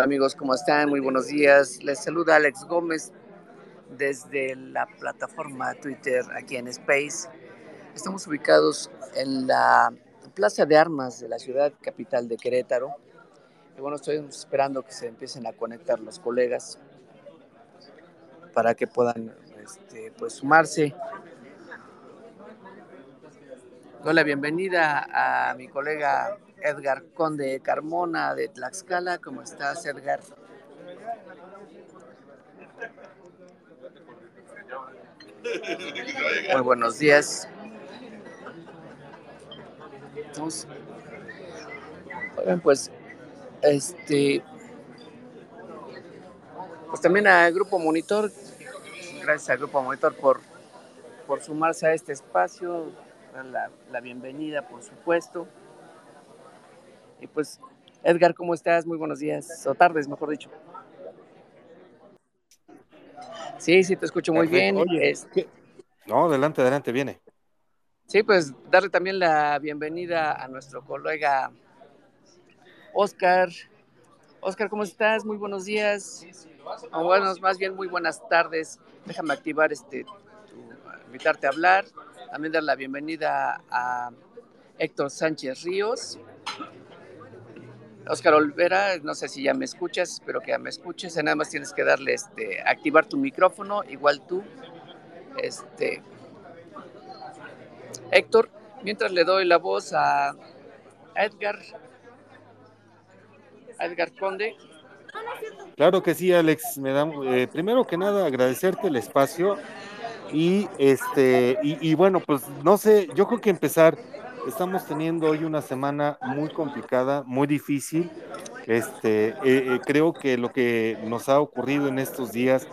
Hola amigos, ¿cómo están? Muy buenos días. Les saluda Alex Gómez desde la plataforma Twitter aquí en Space. Estamos ubicados en la Plaza de Armas de la ciudad capital de Querétaro. Y bueno, estoy esperando que se empiecen a conectar los colegas para que puedan este, pues, sumarse. Doy la bienvenida a mi colega Edgar Conde Carmona de Tlaxcala. ¿Cómo estás, Edgar? Muy buenos días. Pues, este, pues también al Grupo Monitor, gracias al Grupo Monitor por, por sumarse a este espacio, la, la bienvenida, por supuesto. Y pues, Edgar, ¿cómo estás? Muy buenos días, o tardes, mejor dicho. Sí, sí, te escucho muy bien. No, adelante, adelante, viene. Sí, pues darle también la bienvenida a nuestro colega Oscar. Oscar, ¿cómo estás? Muy buenos días. O bueno, más bien muy buenas tardes. Déjame activar este, invitarte a hablar. También dar la bienvenida a Héctor Sánchez Ríos. Oscar Olvera, no sé si ya me escuchas, espero que ya me escuches. Nada más tienes que darle, este, activar tu micrófono, igual tú. Este, Héctor, mientras le doy la voz a Edgar, Edgar Conde. Claro que sí, Alex. Me da, eh, primero que nada, agradecerte el espacio y este y, y bueno, pues no sé, yo creo que empezar Estamos teniendo hoy una semana muy complicada, muy difícil. Este, eh, eh, creo que lo que nos ha ocurrido en estos días,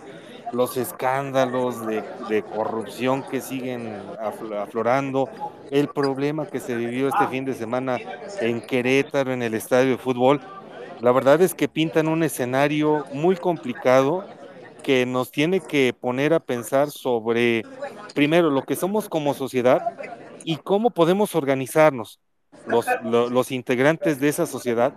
los escándalos de, de corrupción que siguen aflorando, el problema que se vivió este fin de semana en Querétaro, en el estadio de fútbol, la verdad es que pintan un escenario muy complicado que nos tiene que poner a pensar sobre, primero, lo que somos como sociedad, y cómo podemos organizarnos los, los, los integrantes de esa sociedad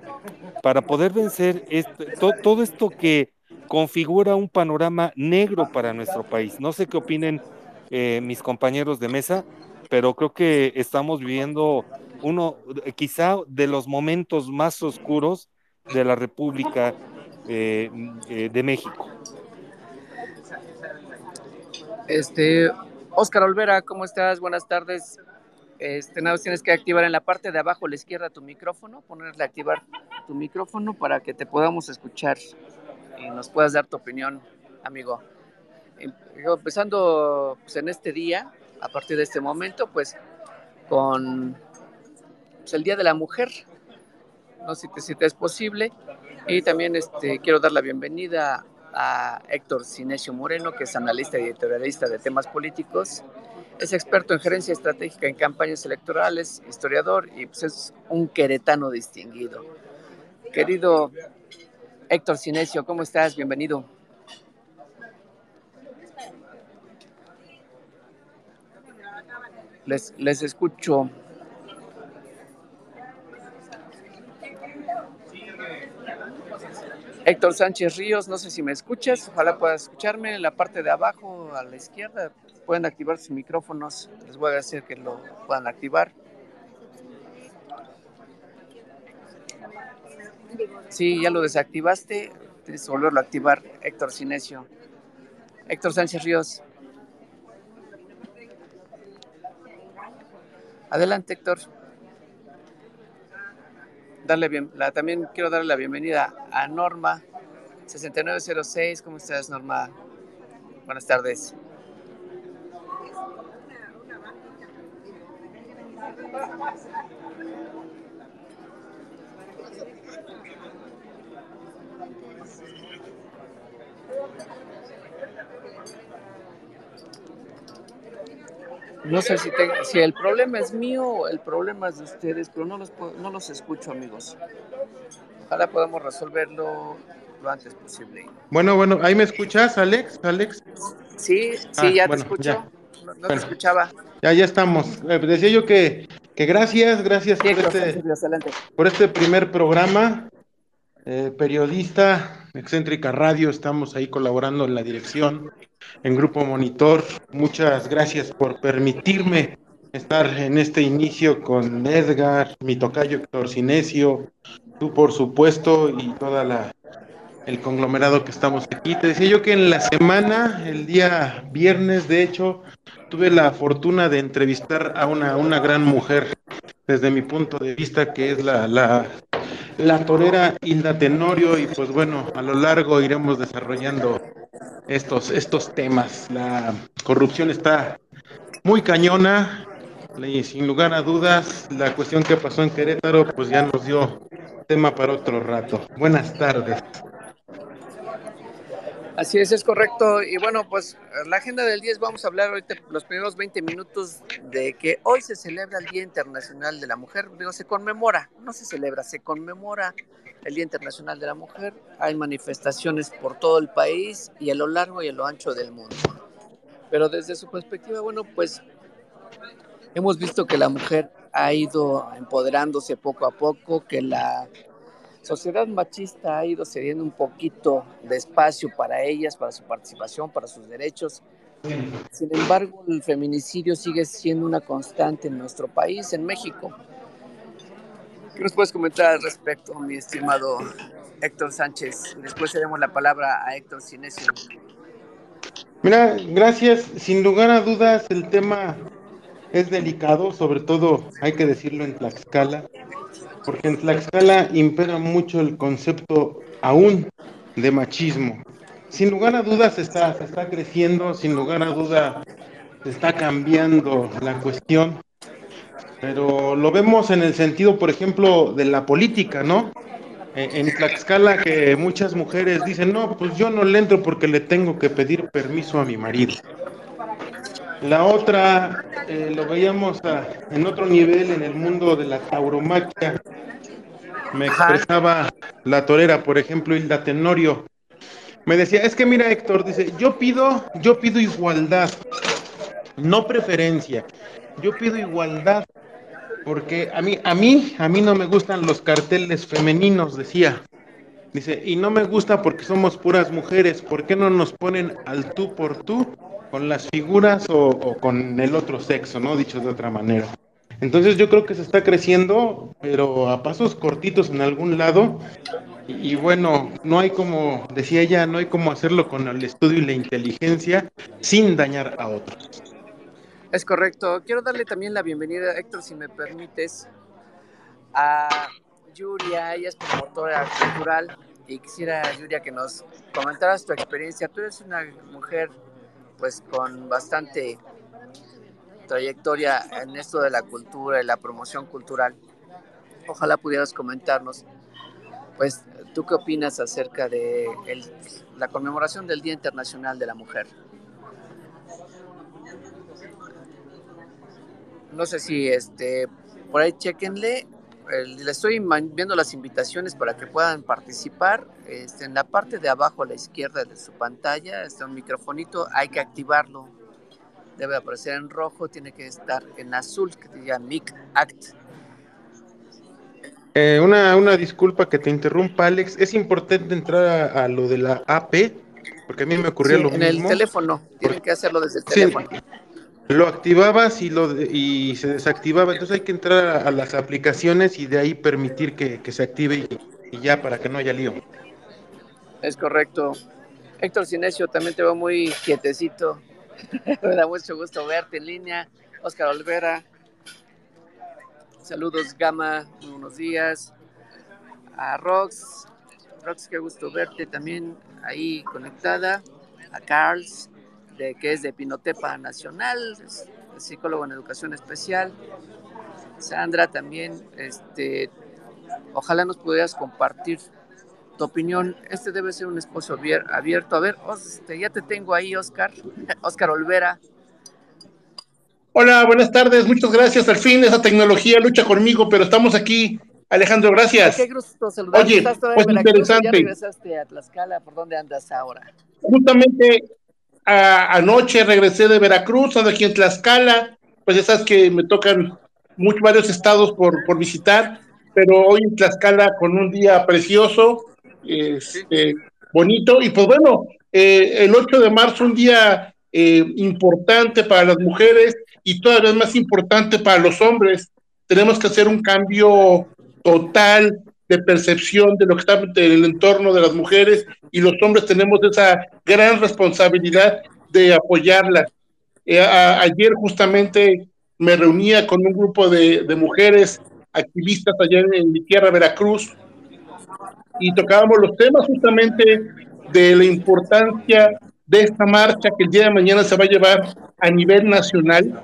para poder vencer este, to, todo esto que configura un panorama negro para nuestro país. No sé qué opinen eh, mis compañeros de mesa, pero creo que estamos viviendo uno, quizá de los momentos más oscuros de la República eh, eh, de México. Este, Oscar Olvera, ¿cómo estás? Buenas tardes. Este, nada más tienes que activar en la parte de abajo a la izquierda tu micrófono, ponerle activar tu micrófono para que te podamos escuchar y nos puedas dar tu opinión, amigo. Em, empezando pues, en este día, a partir de este momento, pues con pues, el Día de la Mujer, no si te, si te es posible, y también este, quiero dar la bienvenida a Héctor Cinesio Moreno, que es analista y editorialista de temas políticos, es experto en gerencia estratégica en campañas electorales, historiador y pues es un queretano distinguido. Querido Héctor Cinesio, ¿cómo estás? Bienvenido. Les, les escucho. Héctor Sánchez Ríos, no sé si me escuchas, ojalá puedas escucharme en la parte de abajo a la izquierda, pueden activar sus micrófonos. Les voy a decir que lo puedan activar. Sí, ya lo desactivaste. Tienes que volverlo a activar, Héctor Cinesio. Héctor Sánchez Ríos. Adelante, Héctor. Darle bien, también quiero darle la bienvenida a Norma 6906. ¿Cómo estás, Norma? Buenas tardes. No sé si, te, si, el problema es mío o el problema es de ustedes, pero no los, no los escucho, amigos. Ojalá podamos resolverlo lo antes posible. Bueno, bueno, ¿ahí me escuchas, Alex? Alex? Sí, sí, ah, ya bueno, te escucho. Ya. No, bueno, te escuchaba. Ya, ya estamos. Eh, decía yo que, que gracias, gracias Sí, por, este, por este primer programa. eh, periodista, excéntrica radio, estamos ahí colaborando en la dirección, en Grupo Monitor. Muchas gracias por permitirme estar en este inicio con Edgar, mi tocayo Héctor Cinesio, tú por supuesto y toda la el conglomerado que estamos aquí. Te decía yo que en la semana, el día viernes, de hecho, tuve la fortuna de entrevistar a una, una gran mujer, desde mi punto de vista, que es la, la, la torera Hilda Tenorio, y pues bueno, a lo largo iremos desarrollando estos, estos temas. La corrupción está muy cañona, y sin lugar a dudas, la cuestión que pasó en Querétaro, pues ya nos dio tema para otro rato. Buenas tardes. Así es, es correcto. Y bueno, pues la agenda del día es, vamos a hablar ahorita los primeros 20 minutos de que hoy se celebra el Día Internacional de la Mujer. Digo, se conmemora, no se celebra, se conmemora el Día Internacional de la Mujer. Hay manifestaciones por todo el país y a lo largo y a lo ancho del mundo. Pero desde su perspectiva, bueno, pues hemos visto que la mujer ha ido empoderándose poco a poco, que la sociedad machista ha ido cediendo un poquito de espacio para ellas, para su participación, para sus derechos. Sin embargo, el feminicidio sigue siendo una constante en nuestro país, en México. ¿Qué nos puedes comentar al respecto, mi estimado Héctor Sánchez? Después le la palabra a Héctor Cinesio. Mira, gracias. Sin lugar a dudas, el tema es delicado, sobre todo, hay que decirlo en Tlaxcala porque en Tlaxcala impera mucho el concepto aún de machismo. Sin lugar a dudas se está, se está creciendo, sin lugar a dudas se está cambiando la cuestión, pero lo vemos en el sentido, por ejemplo, de la política, ¿no? En Tlaxcala que muchas mujeres dicen, no, pues yo no le entro porque le tengo que pedir permiso a mi marido. La otra eh, lo veíamos en otro nivel en el mundo de la tauromaquia. Me expresaba la torera, por ejemplo, Hilda Tenorio. Me decía, es que mira Héctor, dice, yo pido, yo pido igualdad, no preferencia. Yo pido igualdad porque a mí, a mí, a mí no me gustan los carteles femeninos, decía. Dice, y no me gusta porque somos puras mujeres. ¿Por qué no nos ponen al tú por tú con las figuras o, con el otro sexo, ¿no? Dicho de otra manera. Entonces yo creo que se está creciendo, pero a pasos cortitos en algún lado. Y, bueno, no hay como, decía ella, no hay como hacerlo con el estudio y la inteligencia sin dañar a otros. Es correcto. Quiero darle también la bienvenida, Héctor, si me permites, a Yuria. Ella es promotora cultural y quisiera, Yuria, que nos comentaras tu experiencia. Tú eres una mujer pues con bastante trayectoria en esto de la cultura y la promoción cultural. Ojalá pudieras comentarnos, pues, ¿tú qué opinas acerca de la conmemoración del Día Internacional de la Mujer? No sé si este, por ahí chequenle le estoy viendo las invitaciones para que puedan participar. Este, en la parte de abajo a la izquierda de su pantalla está un microfonito, hay que activarlo. Debe aparecer en rojo, tiene que estar en azul, que diga MIC Act. Eh, una, una, disculpa que te interrumpa, Alex. Es importante entrar a, lo de la AP, porque a mí me ocurrió lo mismo. En el teléfono, tienen que hacerlo desde el teléfono lo activabas y, lo, y se desactivaba. Entonces hay que entrar a, las aplicaciones y de ahí permitir que, se active y, ya para que no haya lío. Es correcto. Héctor Cinesio, también te veo muy quietecito. Me da mucho gusto verte en línea. Oscar Olvera. Saludos, Gama. Buenos días. A Rox. Rox, qué gusto verte también ahí conectada. A Carls que es de Pinotepa Nacional, es psicólogo en educación especial. Sandra también, este, ojalá nos pudieras compartir tu opinión. Este debe ser un espacio abierto. A ver, este, ya te tengo ahí, Oscar, Oscar Olvera. Hola, buenas tardes, muchas gracias. Al fin esa tecnología lucha conmigo, pero estamos aquí. Alejandro, gracias. Qué gusto saludarte. Oye, pues interesante. ¿Ya regresaste a Tlaxcala? ¿Por dónde andas ahora? Justamente anoche regresé de Veracruz, ando aquí en Tlaxcala, pues ya sabes que me tocan muchos, varios estados por, por visitar, pero hoy en Tlaxcala con un día precioso, este, bonito. Y pues bueno, eh, el 8 de marzo, un día eh, importante para las mujeres y todavía más importante para los hombres. Tenemos que hacer un cambio total de percepción de lo que está en el entorno de las mujeres y los hombres tenemos esa gran responsabilidad de apoyarlas. Eh, ayer justamente me reunía con un grupo de, mujeres activistas allá en, mi tierra, Veracruz, y tocábamos los temas justamente de la importancia de esta marcha que el día de mañana se va a llevar a nivel nacional,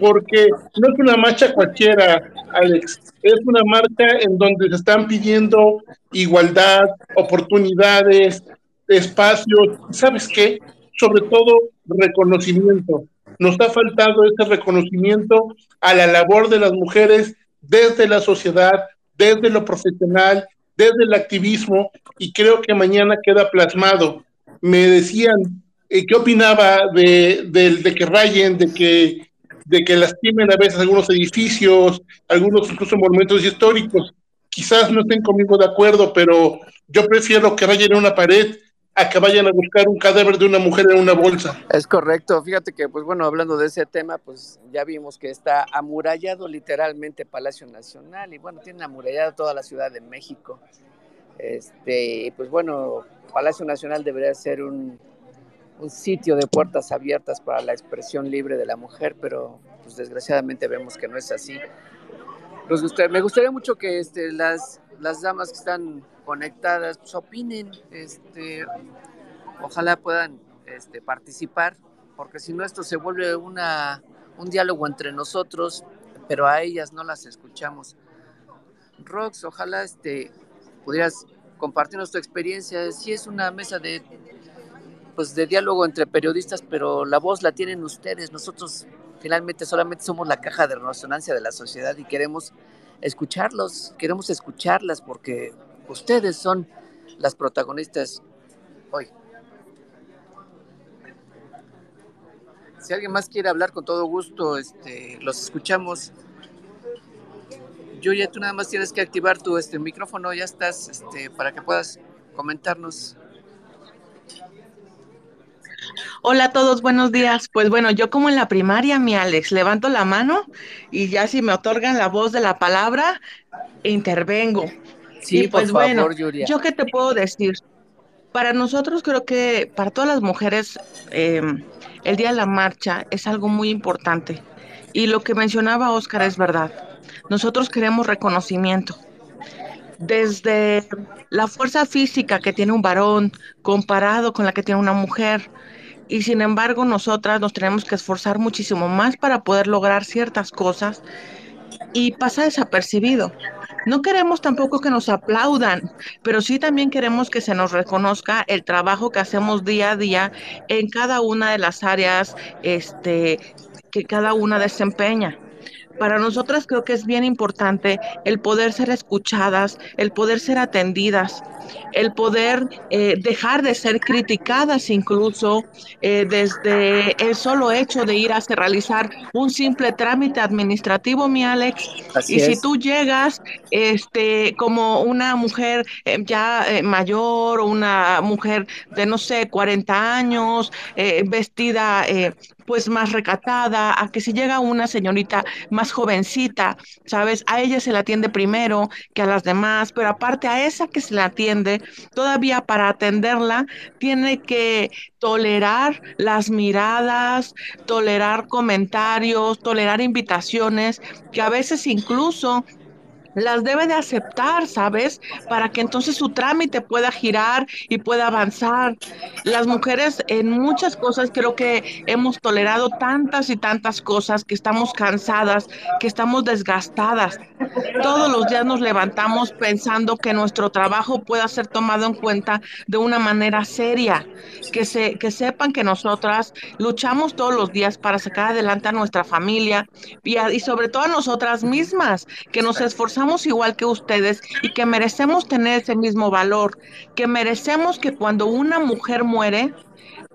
porque no es una marcha cualquiera, Alex, es una marcha en donde se están pidiendo igualdad, oportunidades, espacios, ¿sabes qué? Sobre todo reconocimiento. Nos ha faltado ese reconocimiento a la labor de las mujeres desde la sociedad, desde lo profesional, desde el activismo, y creo que mañana queda plasmado. Me decían, eh, ¿qué opinaba de, de que rayen, de que de que lastimen a veces algunos edificios, algunos incluso monumentos históricos. Quizás no estén conmigo de acuerdo, pero yo prefiero que vayan a una pared a que vayan a buscar un cadáver de una mujer en una bolsa. Es correcto. Fíjate que, pues bueno, hablando de ese tema, pues ya vimos que está amurallado literalmente Palacio Nacional y bueno, tiene amurallado toda la Ciudad de México. Este, pues bueno, Palacio Nacional debería ser un, un sitio de puertas abiertas para la expresión libre de la mujer, pero pues desgraciadamente vemos que no es así. me gustaría mucho que este, las, damas que están conectadas pues, opinen, este, ojalá puedan este, participar, porque si no esto se vuelve una, un diálogo entre nosotros, pero a ellas no las escuchamos. Rox, ojalá este, pudieras compartirnos tu experiencia, si es una mesa de pues de diálogo entre periodistas, pero la voz la tienen ustedes. Nosotros finalmente solamente somos la caja de resonancia de la sociedad y queremos escucharlos, queremos escucharlas porque ustedes son las protagonistas hoy. Si alguien más quiere hablar con todo gusto, este, los escuchamos. Julia, tú nada más tienes que activar tu este, micrófono, ya estás, este, para que puedas comentarnos. Hola a todos, buenos días. Pues bueno, yo como en la primaria, mi Alex, levanto la mano y ya si me otorgan la voz de la palabra, intervengo. Sí, pues bueno, yo qué te puedo decir. Para nosotros creo que para todas las mujeres em, el día de la marcha es algo muy importante. Y lo que mencionaba Oscar es verdad. Nosotros queremos reconocimiento desde la fuerza física que tiene un varón comparado con la que tiene una mujer. Y sin embargo, nosotras nos tenemos que esforzar muchísimo más para poder lograr ciertas cosas y pasa desapercibido. No queremos tampoco que nos aplaudan, pero sí también queremos que se nos reconozca el trabajo que hacemos día a día en cada una de las áreas este, que cada una desempeña para nosotras creo que es bien importante el poder ser escuchadas, el poder ser atendidas, el poder eh, dejar de ser criticadas incluso eh, desde el solo hecho de ir a realizar un simple trámite administrativo, mi Alex. y si tú llegas este, como una mujer eh, ya mayor o una mujer de, no sé, 40 años, vestida pues más recatada, a que si llega una señorita más jovencita, ¿sabes? A ella se la atiende primero que a las demás, pero aparte a esa que se la atiende, todavía para atenderla, tiene que tolerar las miradas, tolerar comentarios, tolerar invitaciones, que a veces incluso las debe de aceptar, ¿sabes? Para que entonces su trámite pueda girar y pueda avanzar. Las mujeres en muchas cosas creo que hemos tolerado tantas y tantas cosas que estamos cansadas, que estamos desgastadas. Todos los días nos levantamos pensando que nuestro trabajo pueda ser tomado en cuenta de una manera seria, que, se, que sepan que nosotras luchamos todos los días para sacar adelante a nuestra familia y, y sobre todo a nosotras mismas, que nos esforzamos igual que ustedes y que merecemos tener ese mismo valor, que merecemos que cuando una mujer muere,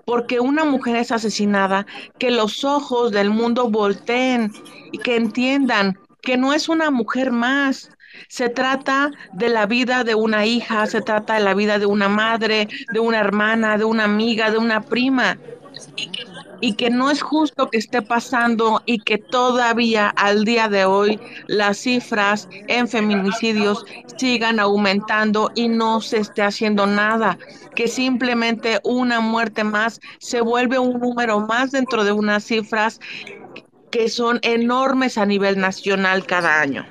porque una mujer es asesinada, que los ojos del mundo volteen y que entiendan que no es una mujer más, Se trata de la vida de una hija, se trata de la vida de una madre, de una hermana, de una amiga, de una prima. Y que no es justo que esté pasando y que todavía al día de hoy las cifras en feminicidios sigan aumentando y no se esté haciendo nada, que simplemente una muerte más se vuelve un número más dentro de unas cifras que son enormes a nivel nacional cada año.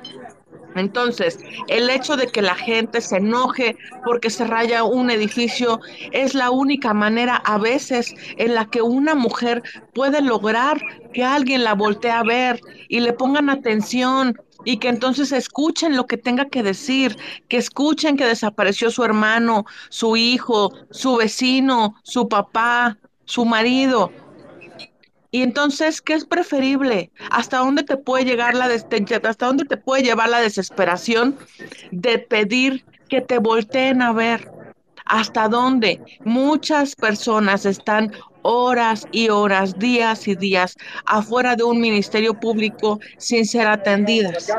Entonces, el hecho de que la gente se enoje porque se raya un edificio es la única manera a veces en la que una mujer puede lograr que alguien la voltee a ver y le pongan atención y que entonces escuchen lo que tenga que decir, que escuchen que desapareció su hermano, su hijo, su vecino, su papá, su marido y entonces, ¿qué es preferible? ¿Hasta dónde te puede llegar la hasta dónde te puede llevar la desesperación de pedir que te volteen a ver? ¿Hasta dónde? Muchas personas están horas y horas, días y días afuera de un ministerio público sin ser atendidas.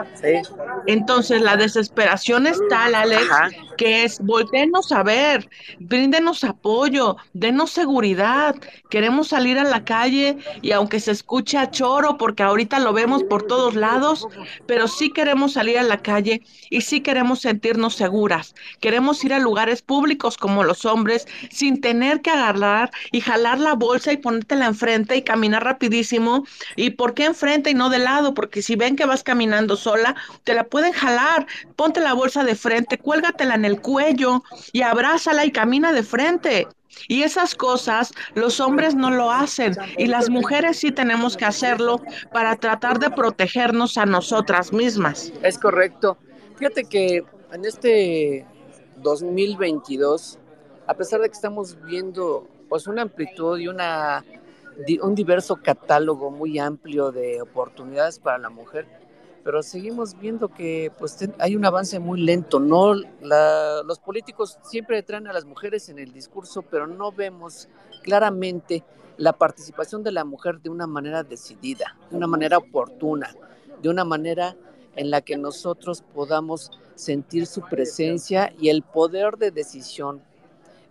Entonces la desesperación es tal, Alex, que es voltenos a ver, bríndenos apoyo, denos seguridad. Queremos salir a la calle y aunque se escuche a choro, porque ahorita lo vemos por todos lados, pero sí queremos salir a la calle y sí queremos sentirnos seguras. Queremos ir a lugares públicos como los hombres sin tener que agarrar y jalar la bolsa y ponértela enfrente y caminar rapidísimo. ¿Y por qué enfrente y no de lado? Porque si ven que vas caminando sola, te la pueden jalar. Ponte la bolsa de frente, cuélgatela en el cuello y abrázala y camina de frente. Y esas cosas los hombres no lo hacen y las mujeres sí tenemos que hacerlo para tratar de protegernos a nosotras mismas. Es correcto. Fíjate que en este 2022, a pesar de que estamos viendo pues una amplitud y una, un diverso catálogo muy amplio de oportunidades para la mujer, pero seguimos viendo que pues hay un avance muy lento, no los políticos siempre traen a las mujeres en el discurso, pero no vemos claramente la participación de la mujer de una manera decidida, de una manera oportuna, de una manera en la que nosotros podamos sentir su presencia y el poder de decisión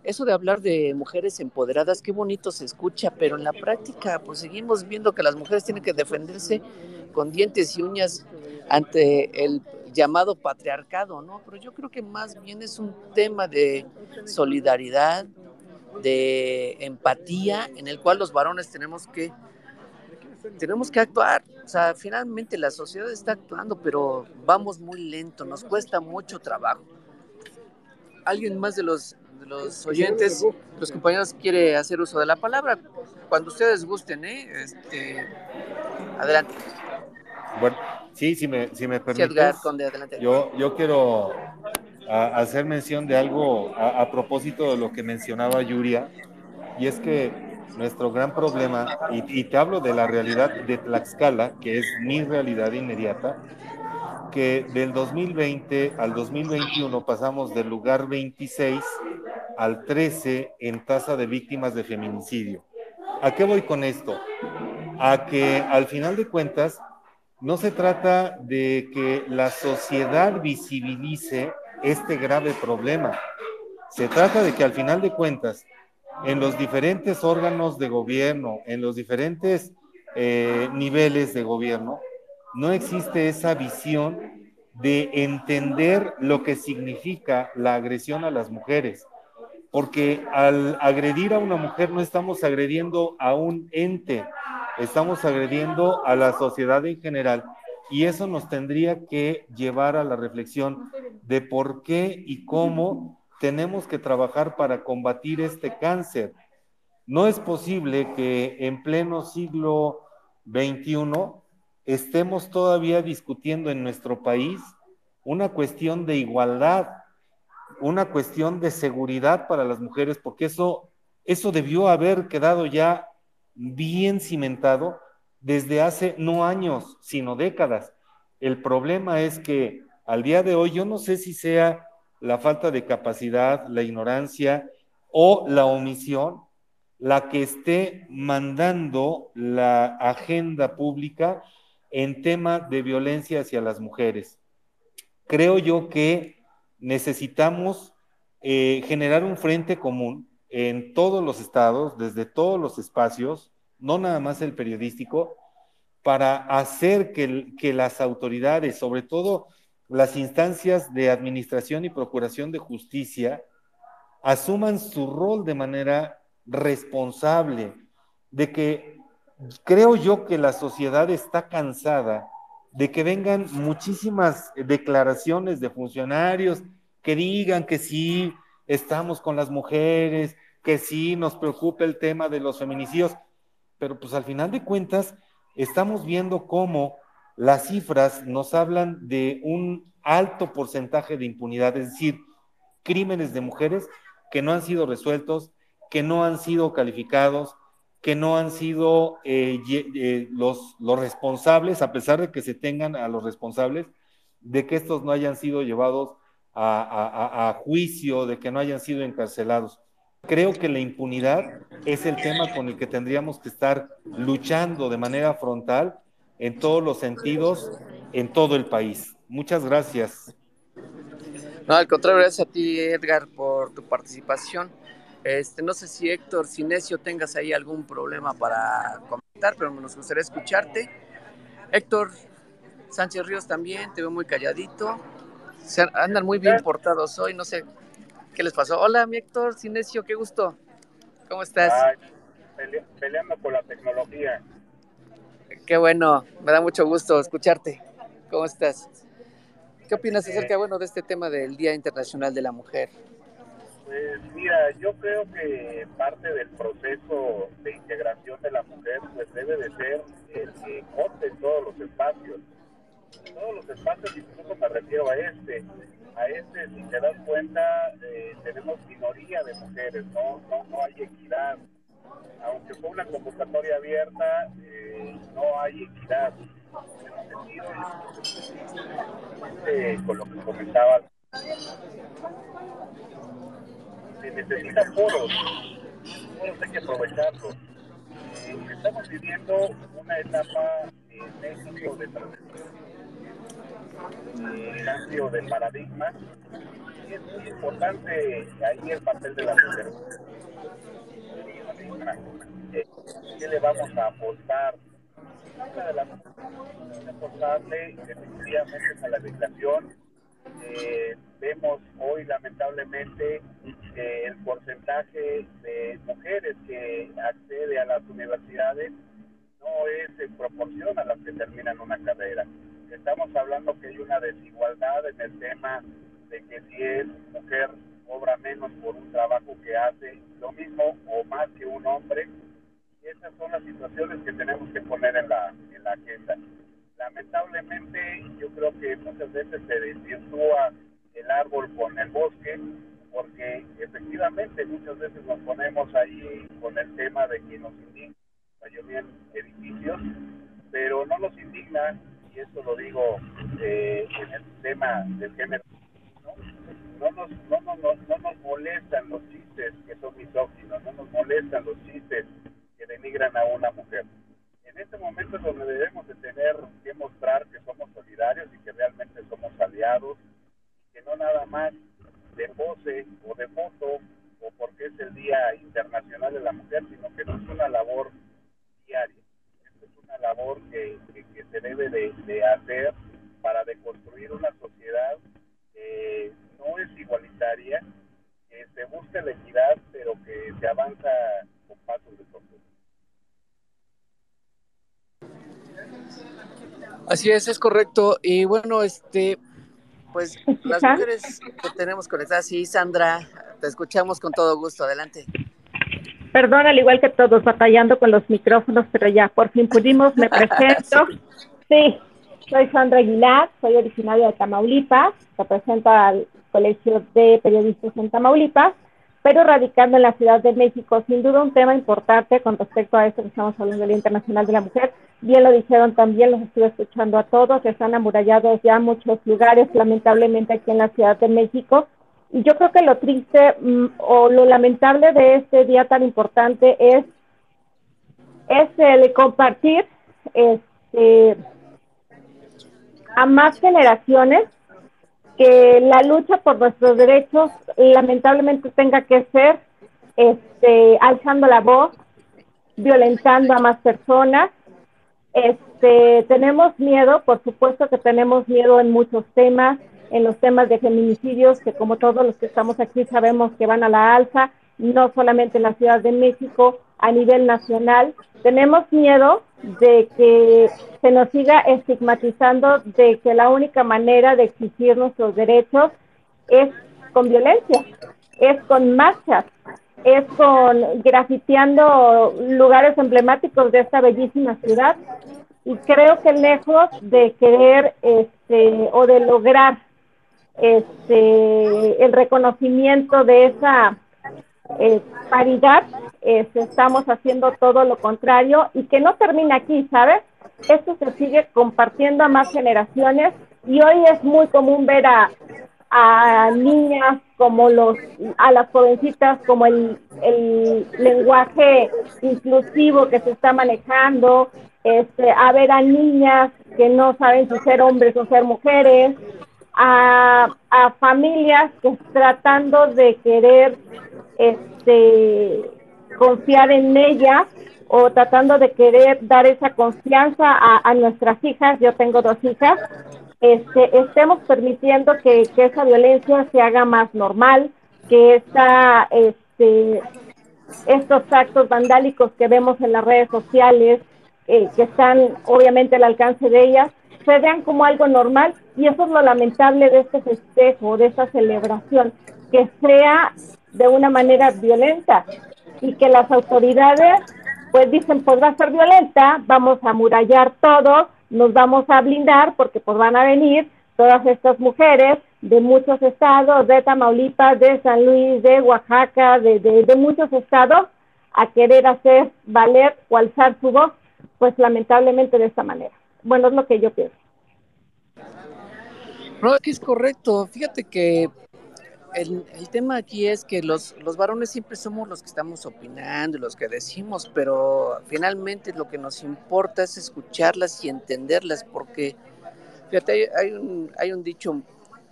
eso de hablar de mujeres empoderadas, qué bonito se escucha, pero en la práctica pues seguimos viendo que las mujeres tienen que defenderse con dientes y uñas ante el llamado patriarcado, ¿no? Pero yo creo que más bien es un tema de solidaridad, de empatía, en el cual los varones tenemos que tenemos que actuar. O sea, finalmente la sociedad está actuando, pero vamos muy lento, nos cuesta mucho trabajo. ¿Alguien más de los los oyentes, los compañeros quiere hacer uso de la palabra. Cuando ustedes gusten, ¿eh? Este, adelante. Bueno, sí, si me, si me permites, Yo, yo quiero hacer mención de algo a, propósito de lo que mencionaba Yuria, y es que nuestro gran problema, y, y te hablo de la realidad de Tlaxcala, que es mi realidad inmediata, que del 2020 al 2021 pasamos del lugar 26 al 13 en tasa de víctimas de feminicidio. ¿A qué voy con esto? A que al final de cuentas no se trata de que la sociedad visibilice este grave problema. Se trata de que al final de cuentas, en los diferentes órganos de gobierno, en los diferentes eh, niveles de gobierno, no existe esa visión de entender lo que significa la agresión a las mujeres porque al agredir a una mujer no estamos agrediendo a un ente, estamos agrediendo a la sociedad en general. Y eso nos tendría que llevar a la reflexión de por qué y cómo tenemos que trabajar para combatir este cáncer. No es posible que en pleno siglo XXI estemos todavía discutiendo en nuestro país una cuestión de igualdad una cuestión de seguridad para las mujeres, porque eso, eso debió haber quedado ya bien cimentado desde hace no años, sino décadas. El problema es que al día de hoy yo no sé si sea la falta de capacidad, la ignorancia o la omisión la que esté mandando la agenda pública en tema de violencia hacia las mujeres. creo yo que necesitamos eh, generar un frente común en todos los estados, desde todos los espacios, no nada más el periodístico, para hacer que, que las autoridades, sobre todo las instancias de administración y procuración de justicia, asuman su rol de manera responsable, de que creo yo que la sociedad está cansada de que vengan muchísimas declaraciones de funcionarios que digan que sí estamos con las mujeres, que sí nos preocupa el tema de los feminicidios, pero pues al final de cuentas estamos viendo cómo las cifras nos hablan de un alto porcentaje de impunidad, es decir, crímenes de mujeres que no han sido resueltos, que no han sido calificados, que no han sido eh, eh, los, los responsables, a pesar de que se tengan a los responsables, de que estos no hayan sido llevados a, a, juicio, de que no hayan sido encarcelados. Creo que la impunidad es el tema con el que tendríamos que estar luchando de manera frontal en todos los sentidos, en todo el país. Muchas gracias. No, al contrario, gracias a ti, Edgar, por tu participación. Este, no sé si Héctor Sinesio tengas ahí algún problema para comentar, pero nos gustaría escucharte. Héctor Sánchez Ríos también, te veo muy calladito. Se andan muy bien portados hoy, no sé qué les pasó. Hola, mi Héctor Sinesio, qué gusto. ¿Cómo estás? peleando con la tecnología. Qué bueno, me da mucho gusto escucharte. ¿Cómo estás? ¿Qué opinas acerca bueno, de este tema del Día Internacional de la Mujer? Pues mira, yo creo que parte del proceso de integración de la mujer pues debe de ser el que corte todos los espacios. Todos los espacios, incluso me refiero a este. A este, si te das cuenta, eh, tenemos minoría de mujeres, no, no, no hay equidad. Aunque fue una convocatoria abierta, eh, no hay equidad. Sentido, con lo que comentabas, se necesitan foros, foros hay que aprovecharlos. Eh, estamos viviendo una etapa en México de transición, eh, cambio de paradigma, y es muy importante ahí el papel de la mujer. ¿Qué le vamos a aportar? Una de las efectivamente es a la educación. Eh, vemos hoy lamentablemente eh, el porcentaje de mujeres que accede a las universidades no es en proporción a las que terminan una carrera. Estamos hablando que hay una desigualdad en el tema de que si es mujer cobra menos por un trabajo que hace lo mismo o más que un hombre. Esas son las situaciones que tenemos que poner en la, en la agenda. Lamentablemente yo creo que muchas veces se desvirtúa el árbol con el bosque, porque efectivamente muchas veces nos ponemos ahí con el tema de que nos indigna bien edificios, pero no nos indigna, y esto lo digo eh, en el tema del género, ¿no? nos, no, no, no, no nos molestan los chistes que son misóginos, no nos molestan los chistes que denigran a una mujer. En este momento es donde debemos de tener que mostrar que somos solidarios y que realmente somos aliados que no nada más de pose o de foto o porque es el Día Internacional de la Mujer, sino que no es una labor diaria, es una labor que, que, se debe de, de, hacer para deconstruir una sociedad que no es igualitaria, que se busca la equidad, pero que se avanza con pasos de tortuga. Así es, es correcto. Y bueno, este, pues las mujeres que tenemos conectadas, sí, Sandra, te escuchamos con todo gusto, adelante. Perdón, al igual que todos, batallando con los micrófonos, pero ya por fin pudimos, me presento. Sí, soy Sandra Aguilar, soy originaria de Tamaulipas, represento al Colegio de Periodistas en Tamaulipas pero radicando en la Ciudad de México, sin duda un tema importante con respecto a esto que estamos hablando del Día Internacional de la Mujer. Bien lo dijeron también, los estuve escuchando a todos, están amurallados ya muchos lugares, lamentablemente aquí en la Ciudad de México. Y yo creo que lo triste mm, o lo lamentable de este día tan importante es, es el compartir este, a más generaciones que la lucha por nuestros derechos lamentablemente tenga que ser este, alzando la voz, violentando a más personas. Este, tenemos miedo, por supuesto que tenemos miedo en muchos temas, en los temas de feminicidios, que como todos los que estamos aquí sabemos que van a la alza, no solamente en la Ciudad de México, a nivel nacional. Tenemos miedo de que se nos siga estigmatizando de que la única manera de exigir nuestros derechos es con violencia, es con marchas, es con grafiteando lugares emblemáticos de esta bellísima ciudad. Y creo que lejos de querer este, o de lograr este, el reconocimiento de esa eh, paridad, estamos haciendo todo lo contrario y que no termina aquí, ¿sabes? Esto se sigue compartiendo a más generaciones y hoy es muy común ver a, a niñas como los, a las jovencitas como el, el lenguaje inclusivo que se está manejando, este, a ver a niñas que no saben si ser hombres o ser mujeres, a, a familias que tratando de querer este, confiar en ella o tratando de querer dar esa confianza a, nuestras hijas, yo tengo dos hijas, este, estemos permitiendo que, esa violencia se haga más normal, que esta, este, estos actos vandálicos que vemos en las redes sociales, eh, que están obviamente al alcance de ellas, se vean como algo normal y eso es lo lamentable de este festejo, de esta celebración, que sea de una manera violenta y que las autoridades pues dicen pues va a ser violenta, vamos a murallar todo, nos vamos a blindar porque pues van a venir todas estas mujeres de muchos estados, de Tamaulipas, de San Luis, de Oaxaca, de, de, muchos estados, a querer hacer valer o alzar su voz, pues lamentablemente de esta manera. Bueno, es lo que yo pienso. No, que es correcto. Fíjate que el, tema aquí es que los, los varones siempre somos los que estamos opinando los que decimos, pero finalmente lo que nos importa es escucharlas y entenderlas, porque fíjate, hay, un, hay un dicho,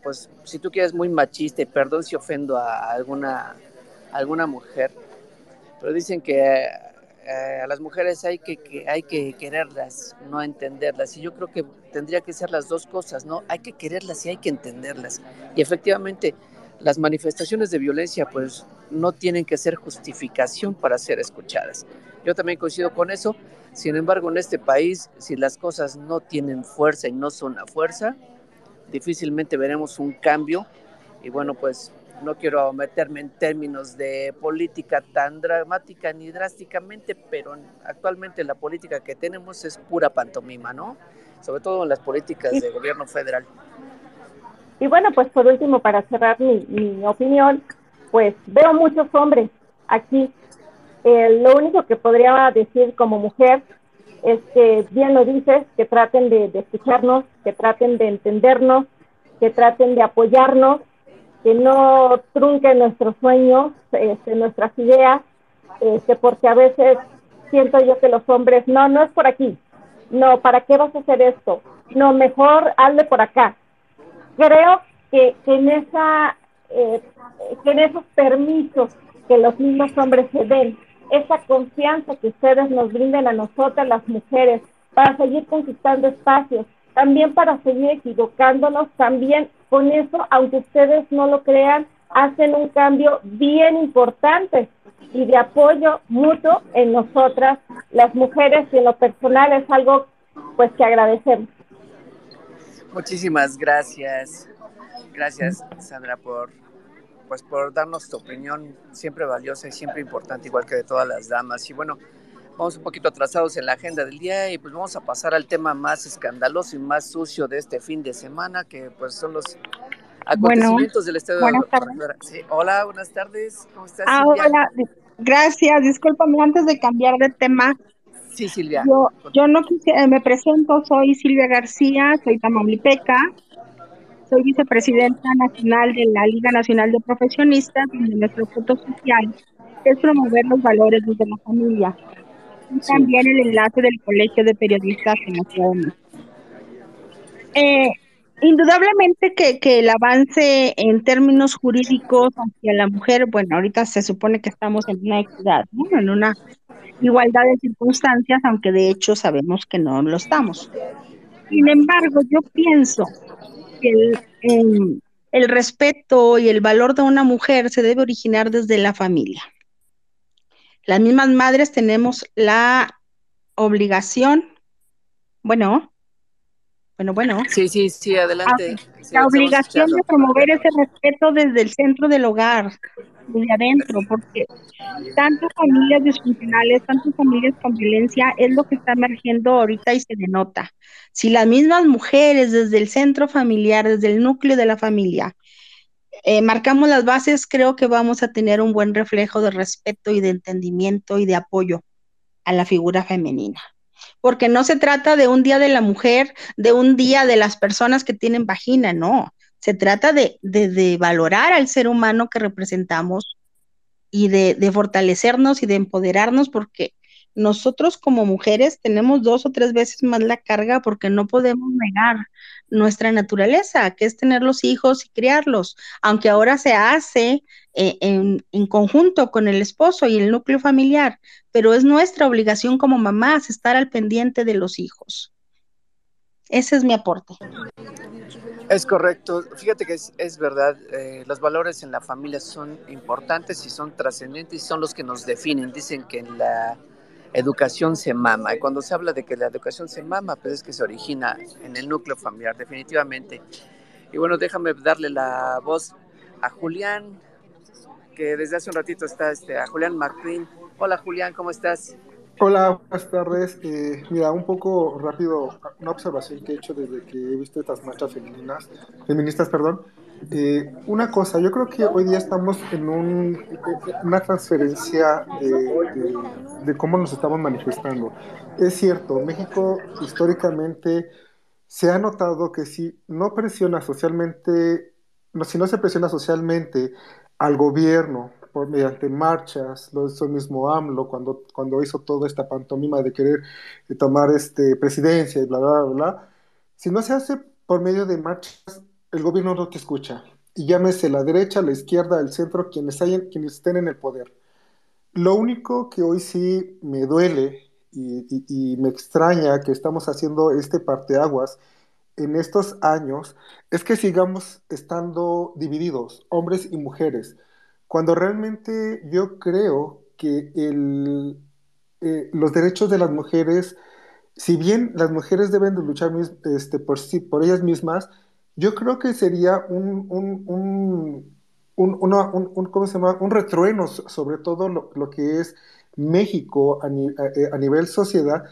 pues si tú quieres muy machista, y perdón si ofendo a alguna, alguna mujer, pero dicen que eh, a las mujeres hay que, que, hay que quererlas, no entenderlas. Y yo creo que tendría que ser las dos cosas, ¿no? Hay que quererlas y hay que entenderlas. Y efectivamente, las manifestaciones de violencia pues no tienen que ser justificación para ser escuchadas. Yo también coincido con eso. Sin embargo, en este país, si las cosas no tienen fuerza y no son a fuerza, difícilmente veremos un cambio. Y bueno, pues no quiero meterme en términos de política tan dramática ni drásticamente, pero actualmente la política que tenemos es pura pantomima, ¿no? Sobre todo en las políticas de gobierno federal. Y bueno, pues por último, para cerrar mi, opinión, pues veo muchos hombres aquí. Eh, lo único que podría decir como mujer es que, bien lo dices, que traten de, escucharnos, que traten de entendernos, que traten de apoyarnos, que no trunquen nuestros sueños, este, nuestras ideas, este, porque a veces siento yo que los hombres, no, no es por aquí, no, ¿para qué vas a hacer esto? No, mejor hazle por acá creo que, en esa eh, que en esos permisos que los mismos hombres se den, esa confianza que ustedes nos brinden a nosotras las mujeres para seguir conquistando espacios, también para seguir equivocándonos, también con eso, aunque ustedes no lo crean, hacen un cambio bien importante y de apoyo mutuo en nosotras, las mujeres, y en lo personal es algo pues que agradecemos. Muchísimas gracias. Gracias, Sandra, por pues por darnos tu opinión siempre valiosa y siempre importante, igual que de todas las damas. Y bueno, vamos un poquito atrasados en la agenda del día y pues vamos a pasar al tema más escandaloso y más sucio de este fin de semana, que pues son los acontecimientos del Estado buenas Sí, hola, buenas tardes. ¿Cómo estás? Ah, hola, gracias. Discúlpame, antes de cambiar de tema, Sí, Silvia. Yo, yo no quisiera, me presento, soy Silvia García, soy tamaulipeca, soy vicepresidenta nacional de la Liga Nacional de Profesionistas, donde nuestro punto social es promover los valores desde la familia. Y también el enlace del Colegio de Periodistas en la Ciudad eh, indudablemente que, el avance en términos jurídicos hacia la mujer, bueno, ahorita se supone que estamos en una equidad, ¿no? en una igualdad de circunstancias, aunque de hecho sabemos que no lo estamos. Sin embargo, yo pienso que el, el respeto y el valor de una mujer se debe originar desde la familia. Las mismas madres tenemos la obligación, bueno, bueno, bueno. Sí, sí, sí, adelante. La obligación de promover ese respeto desde el centro del hogar, desde adentro, porque tantas familias disfuncionales, tantas familias con violencia es lo que está emergiendo ahorita y se denota. Si las mismas mujeres desde el centro familiar, desde el núcleo de la familia, eh, marcamos las bases, creo que vamos a tener un buen reflejo de respeto y de entendimiento y de apoyo a la figura femenina porque no se trata de un día de la mujer, de un día de las personas que tienen vagina, no. Se trata de, de, valorar al ser humano que representamos y de, de, fortalecernos y de empoderarnos, porque nosotros como mujeres tenemos dos o tres veces más la carga porque no podemos negar nuestra naturaleza, que es tener los hijos y criarlos, aunque ahora se hace eh, en, en, conjunto con el esposo y el núcleo familiar, pero es nuestra obligación como mamás estar al pendiente de los hijos. Ese es mi aporte. Es correcto. Fíjate que es, es verdad, eh, los valores en la familia son importantes y son trascendentes y son los que nos definen. Dicen que en la educación se mama. Y cuando se habla de que la educación se mama, pues es que se origina en el núcleo familiar, definitivamente. Y bueno, déjame darle la voz a Julián, que desde hace un ratito está este, a Julián Martín. Hola Julián, ¿cómo estás? Hola, buenas tardes. Eh, mira, un poco rápido, una observación que he hecho desde que he visto estas marchas femeninas, feministas, perdón. Eh, una cosa, yo creo que hoy día estamos en un, una transferencia de, cómo nos estamos manifestando. Es cierto, México históricamente se ha notado que si no presiona socialmente, si no se presiona socialmente al gobierno por mediante marchas, lo hizo mismo AMLO cuando, cuando hizo toda esta pantomima de querer de tomar este, presidencia y bla, bla, bla, bla, si no se hace por medio de marchas, el gobierno no te escucha. Y llámese la derecha, la izquierda, el centro, quienes, hayan, quienes estén en el poder. Lo único que hoy sí me duele y, me extraña que estamos haciendo este parteaguas en estos años es que sigamos estando divididos, hombres y mujeres, cuando realmente yo creo que eh, los derechos de las mujeres, si bien las mujeres deben de luchar este, por, sí, por ellas mismas, yo creo que sería un, un, un, un, una, un ¿cómo se llama? un retrueno sobre todo lo, lo que es México a, ni, a, a nivel sociedad,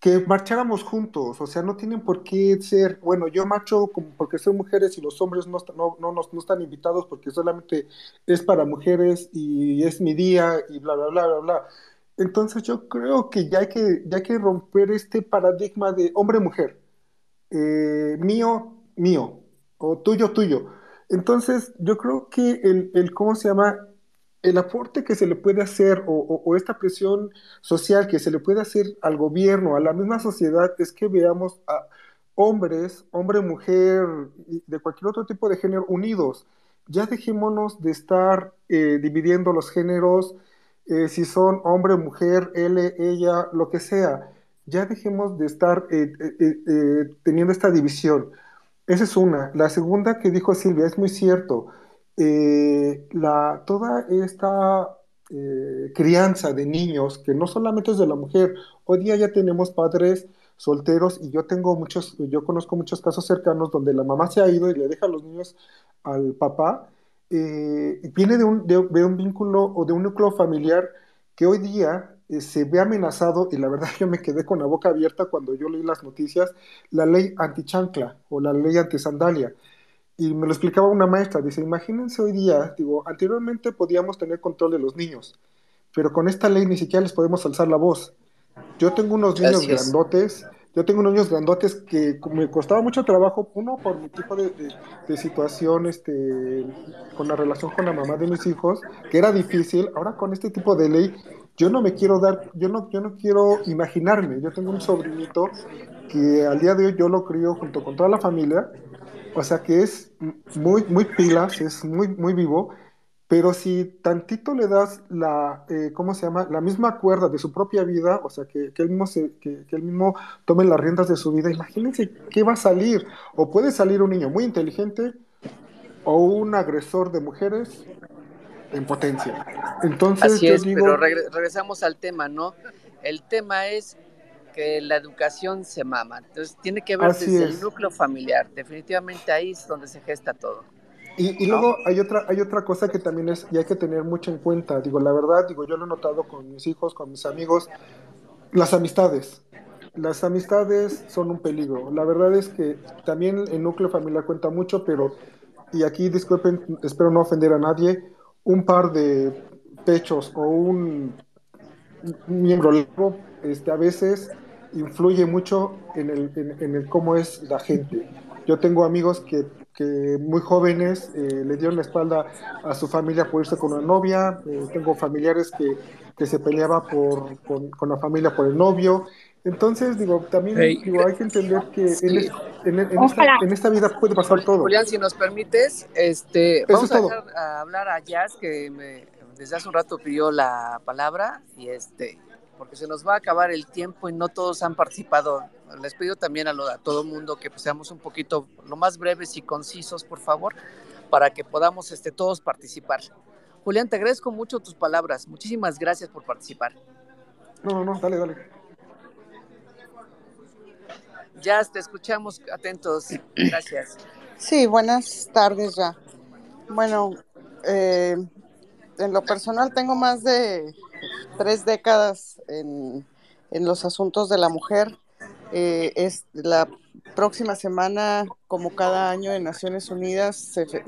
que marcháramos juntos, o sea, no tienen por qué ser, bueno, yo marcho como porque son mujeres y los hombres no, no, no, no, están invitados porque solamente es para mujeres y es mi día y bla, bla, bla, bla, bla. Entonces yo creo que ya hay que, ya hay que romper este paradigma de hombre-mujer, eh, mío, mío, o tuyo, tuyo. Entonces yo creo que el, el ¿cómo se llama? el aporte que se le puede hacer o, esta presión social que se le puede hacer al gobierno, a la misma sociedad, es que veamos a hombres, hombre, mujer, de cualquier otro tipo de género unidos. Ya dejémonos de estar eh, dividiendo los géneros, eh, si son hombre, mujer, él, ella, lo que sea. Ya dejemos de estar eh teniendo esta división. Esa es una. La segunda que dijo Silvia es muy cierto eh, la, toda esta eh, crianza de niños, que no solamente es de la mujer, hoy día ya tenemos padres solteros y yo tengo muchos, yo conozco muchos casos cercanos donde la mamá se ha ido y le deja a los niños al papá, eh, viene de un, de, un, vínculo o de un núcleo familiar que hoy día se ve amenazado, y la verdad yo me quedé con la boca abierta cuando yo leí las noticias, la ley antichancla o la ley antisandalia y me lo explicaba una maestra, dice, imagínense hoy día, digo, anteriormente podíamos tener control de los niños, pero con esta ley ni siquiera les podemos alzar la voz. Yo tengo unos niños grandotes, yo tengo unos niños grandotes que me costaba mucho trabajo, uno por mi tipo de, de, de, situación, este, con la relación con la mamá de mis hijos, que era difícil, ahora con este tipo de ley, yo no me quiero dar, yo no, yo no quiero imaginarme, yo tengo un sobrinito que al día de hoy yo lo crío junto con toda la familia, o sea que es muy, muy pilas, es muy, muy vivo, pero si tantito le das la, eh, ¿cómo se llama? La misma cuerda de su propia vida, o sea, que, que mismo que, que él mismo tome las riendas de su vida, imagínense qué va a salir. O puede salir un niño muy inteligente o un agresor de mujeres en potencia. Entonces, Así yo es, digo, pero regre- regresamos al tema, ¿no? El tema es que la educación se mama. Entonces tiene que ver Así desde es. el núcleo familiar. Definitivamente ahí es donde se gesta todo. Y, y luego hay otra, hay otra cosa que también es, y hay que tener mucho en cuenta, digo, la verdad, digo, yo lo he notado con mis hijos, con mis amigos, las amistades. Las amistades son un peligro. La verdad es que también el núcleo familiar cuenta mucho, pero, y aquí disculpen, espero no ofender a nadie, un par de pechos o un miembro largo, este, a veces influye mucho en el, en, el cómo es la gente. Yo tengo amigos que, que muy jóvenes eh, le dieron la espalda a su familia por irse con una novia, eh, tengo familiares que, que se peleaba por, con, con la familia por el novio. Entonces, digo, también Hey. digo, hay que entender que en, Sí. es- en- en esta, en esta vida puede pasar todo. Julián, si nos permites, este, Eso vamos es a todo. dejar a hablar a Jazz, que me- desde hace un rato pidió la palabra, y este, porque se nos va a acabar el tiempo y no todos han participado. Les pido también a, lo- a todo mundo que pues, seamos un poquito lo más breves y concisos, por favor, para que podamos este, todos participar. Julián, te agradezco mucho tus palabras. Muchísimas gracias por participar. No, no, no, dale, dale. Jazz, te escuchamos atentos. Gracias. Sí, buenas tardes ya. Bueno, eh, en lo personal tengo más de tres décadas en, los asuntos de la mujer. Eh, es la próxima semana, como cada año en Naciones Unidas,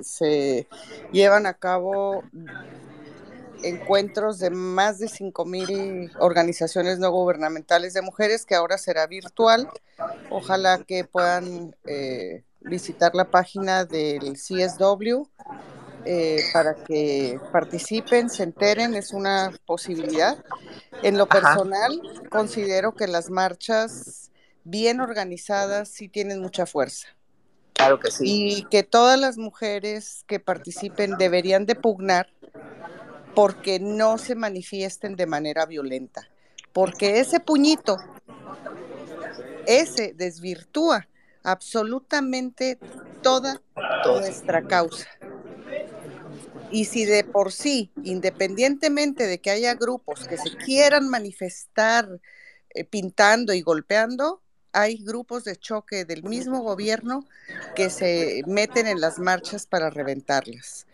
se llevan a cabo encuentros de más de 5.000 organizaciones no gubernamentales de mujeres, que ahora será virtual. Ojalá que puedan eh, visitar la página del CSW eh, para que participen, se enteren, es una posibilidad. En lo Ajá. personal, considero que las marchas bien organizadas sí tienen mucha fuerza Claro que sí. y que todas las mujeres que participen deberían de pugnar porque no se manifiesten de manera violenta, porque ese puñito, ese desvirtúa absolutamente toda nuestra causa. Y si de por sí, independientemente de que haya grupos que se quieran manifestar eh, pintando y golpeando, hay grupos de choque del mismo gobierno que se meten en las marchas para reventarlas.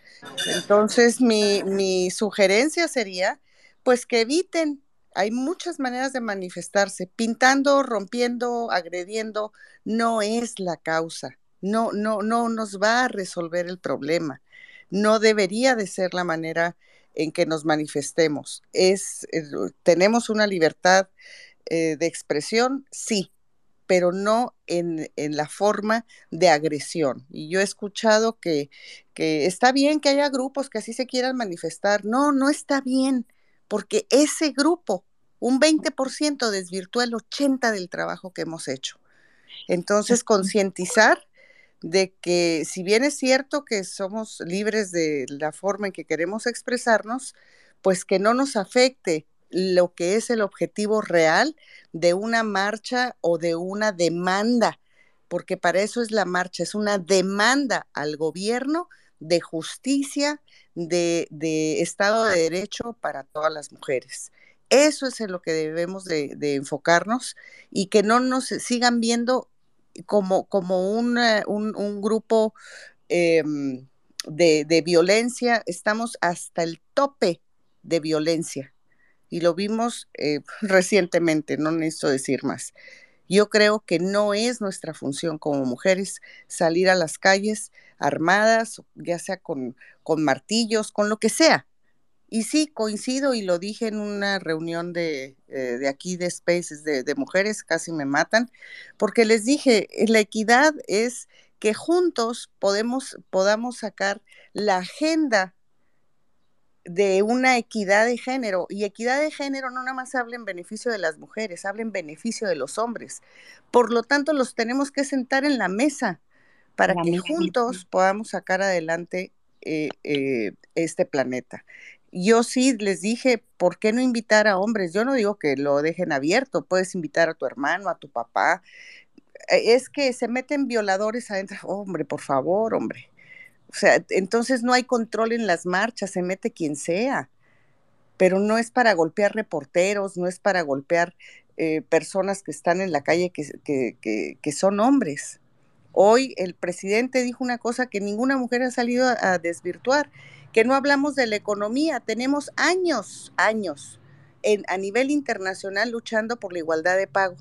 Entonces, mi, mi sugerencia sería, pues que eviten. Hay muchas maneras de manifestarse. Pintando, rompiendo, agrediendo, no es la causa. No, no, no nos va a resolver el problema. No debería de ser la manera en que nos manifestemos. Es, eh, tenemos una libertad eh, de expresión, sí, pero no en, en, la forma de agresión. Y yo he escuchado que, que está bien que haya grupos que así se quieran manifestar. No, no está bien, porque ese grupo, un 20% desvirtúa el 80% del trabajo que hemos hecho. Entonces, concientizar de que si bien es cierto que somos libres de la forma en que queremos expresarnos, pues que no nos afecte lo que es el objetivo real de una marcha o de una demanda, porque para eso es la marcha, es una demanda al gobierno de justicia, de, Estado de Derecho para todas las mujeres. Eso es en lo que debemos de, enfocarnos y que no nos sigan viendo como, como un, un, un grupo eh, de, de violencia. Estamos hasta el tope de violencia y lo vimos eh, recientemente, no necesito decir más. Yo creo que no es nuestra función como mujeres salir a las calles armadas, ya sea con, con martillos, con lo que sea. Y sí, coincido y lo dije en una reunión de, eh, de aquí de Spaces de, de, mujeres, casi me matan, porque les dije, la equidad es que juntos podemos, podamos sacar la agenda de una equidad de género. Y equidad de género no nada más habla en beneficio de las mujeres, habla en beneficio de los hombres. Por lo tanto, los tenemos que sentar en la mesa, para que juntos podamos sacar adelante eh, eh, este planeta. Yo sí les dije, ¿por qué no invitar a hombres? Yo no digo que lo dejen abierto, puedes invitar a tu hermano, a tu papá. E, es que se meten violadores adentro. Hombre, por favor, hombre. O sea, entonces no hay control en las marchas, se mete quien sea. Pero no es para golpear reporteros, no es para golpear eh, personas que están en la calle que, que, son hombres. Hoy el presidente dijo una cosa que ninguna mujer ha salido a desvirtuar que no hablamos de la economía. Tenemos años, años en, a nivel internacional luchando por la igualdad de pago.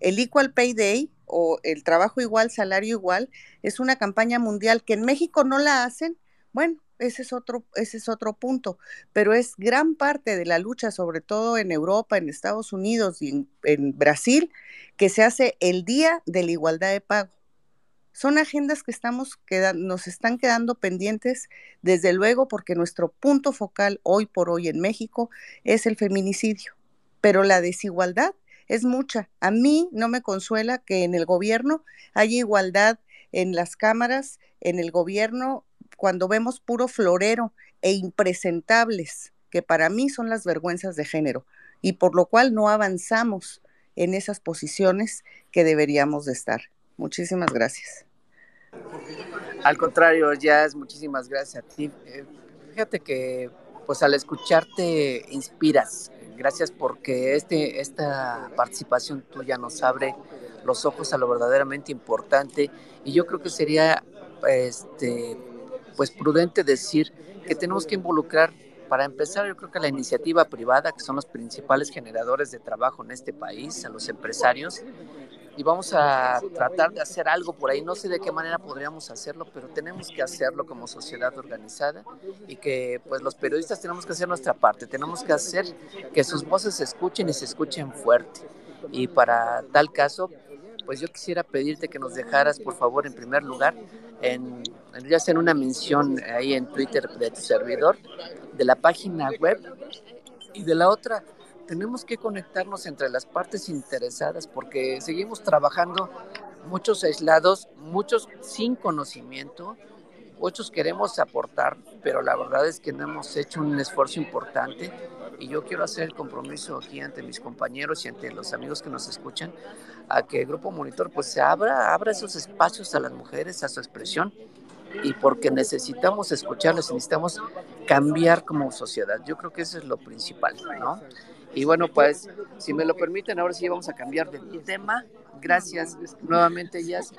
El Equal Pay Day o el trabajo igual, salario igual, es una campaña mundial que en México no la hacen. Bueno, ese es otro, ese es otro punto, pero es gran parte de la lucha, sobre todo en Europa, en Estados Unidos y en, Brasil, que se hace el Día de la Igualdad de Pago. Son agendas que estamos nos están quedando pendientes, desde luego, porque nuestro punto focal hoy por hoy en México es el feminicidio, pero la desigualdad es mucha. A mí no me consuela que en el gobierno haya igualdad en las cámaras, en el gobierno, cuando vemos puro florero e impresentables, que para mí son las vergüenzas de género, y por lo cual no avanzamos en esas posiciones que deberíamos de estar. Muchísimas gracias. Al contrario, Jazz, muchísimas gracias a ti. Eh, fíjate que pues al escucharte inspiras. Gracias porque este, esta participación tuya nos abre los ojos a lo verdaderamente importante. Y yo creo que sería este pues prudente decir que tenemos que involucrar para empezar yo creo que la iniciativa privada que son los principales generadores de trabajo en este país a los empresarios y vamos a tratar de hacer algo por ahí. No sé de qué manera podríamos hacerlo, pero tenemos que hacerlo como sociedad organizada y que pues los periodistas tenemos que hacer nuestra parte, tenemos que hacer que sus voces se escuchen y se escuchen fuerte. Y para tal caso, pues yo quisiera pedirte que nos dejaras, por favor, en primer lugar, en, ya sea en una mención ahí en Twitter de tu servidor, de la página web y de la otra, tenemos que conectarnos entre las partes interesadas porque seguimos trabajando muchos aislados, muchos sin conocimiento, muchos queremos aportar, pero la verdad es que no hemos hecho un esfuerzo importante y yo quiero hacer el compromiso aquí ante mis compañeros y ante los amigos que nos escuchan a que el Grupo Monitor pues se abra, abra esos espacios a las mujeres, a su expresión y porque necesitamos escucharles, necesitamos cambiar como sociedad. Yo creo que eso es lo principal, ¿no? Y bueno, pues si me lo permiten, ahora sí vamos a cambiar de tema. Gracias nuevamente, ellas.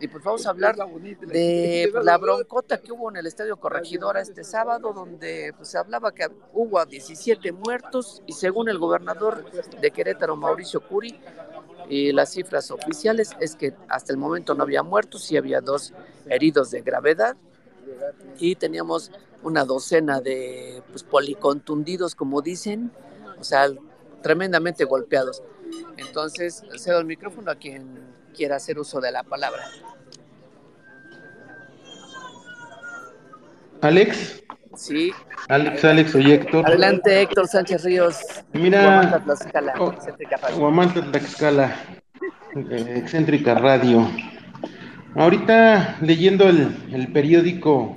Y pues vamos a hablar de la broncota que hubo en el Estadio Corregidora este sábado, donde pues, se hablaba que hubo 17 muertos y según el gobernador de Querétaro, Mauricio Curi, y las cifras oficiales es que hasta el momento no había muertos, y había dos heridos de gravedad y teníamos una docena de pues, policontundidos, como dicen, o sea, tremendamente golpeados. Entonces, cedo el micrófono a quien quiera hacer uso de la palabra. Alex. Sí. Alex, Alex, oye Héctor. Adelante, Héctor Sánchez Ríos. Mira. Guamanta Tlaxcala, oh, excéntrica radio. Guamanta Tlaxcala, eh, excéntrica radio. Ahorita leyendo el, el periódico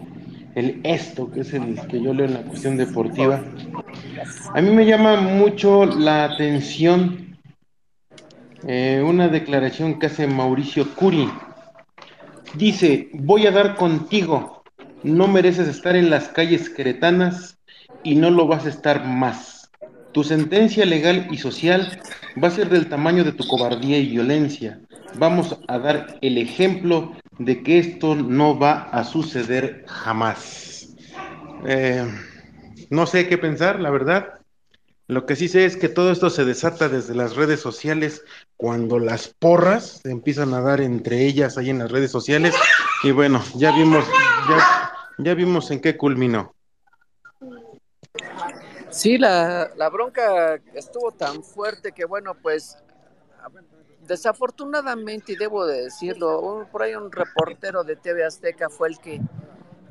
el esto, que es el que yo leo en la cuestión deportiva, a mí me llama mucho la atención eh, una declaración que hace Mauricio Curi. Dice, voy a dar contigo, no mereces estar en las calles queretanas y no lo vas a estar más. Tu sentencia legal y social va a ser del tamaño de tu cobardía y violencia. Vamos a dar el ejemplo de que esto no va a suceder jamás. Eh, no sé qué pensar, la verdad. Lo que sí sé es que todo esto se desata desde las redes sociales cuando las porras se empiezan a dar entre ellas ahí en las redes sociales. Y bueno, ya vimos, ya, ya vimos en qué culminó. Sí, la, la bronca estuvo tan fuerte que bueno, pues Desafortunadamente, y debo de decirlo, por ahí un reportero de TV Azteca fue el que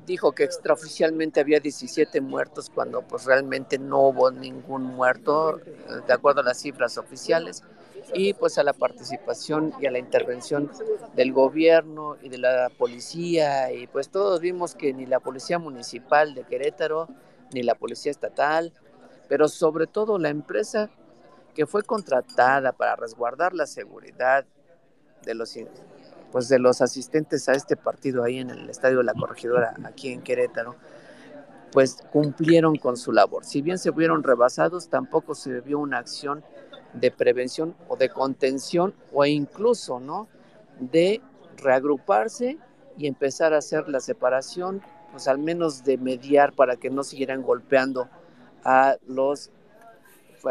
dijo que extraoficialmente había 17 muertos cuando pues realmente no hubo ningún muerto, eh, de acuerdo a las cifras oficiales. y pues a la participación y a la intervención del gobierno y de la policía y pues todos vimos que ni la policía municipal de Querétaro ni la policía estatal, pero sobre todo la empresa que fue contratada para resguardar la seguridad de los pues de los asistentes a este partido ahí en el Estadio de la Corregidora aquí en Querétaro pues cumplieron con su labor. Si bien se vieron rebasados, tampoco se vio una acción de prevención o de contención o incluso, ¿no? De reagruparse y empezar a hacer la separación, pues al menos de mediar para que no siguieran golpeando a los,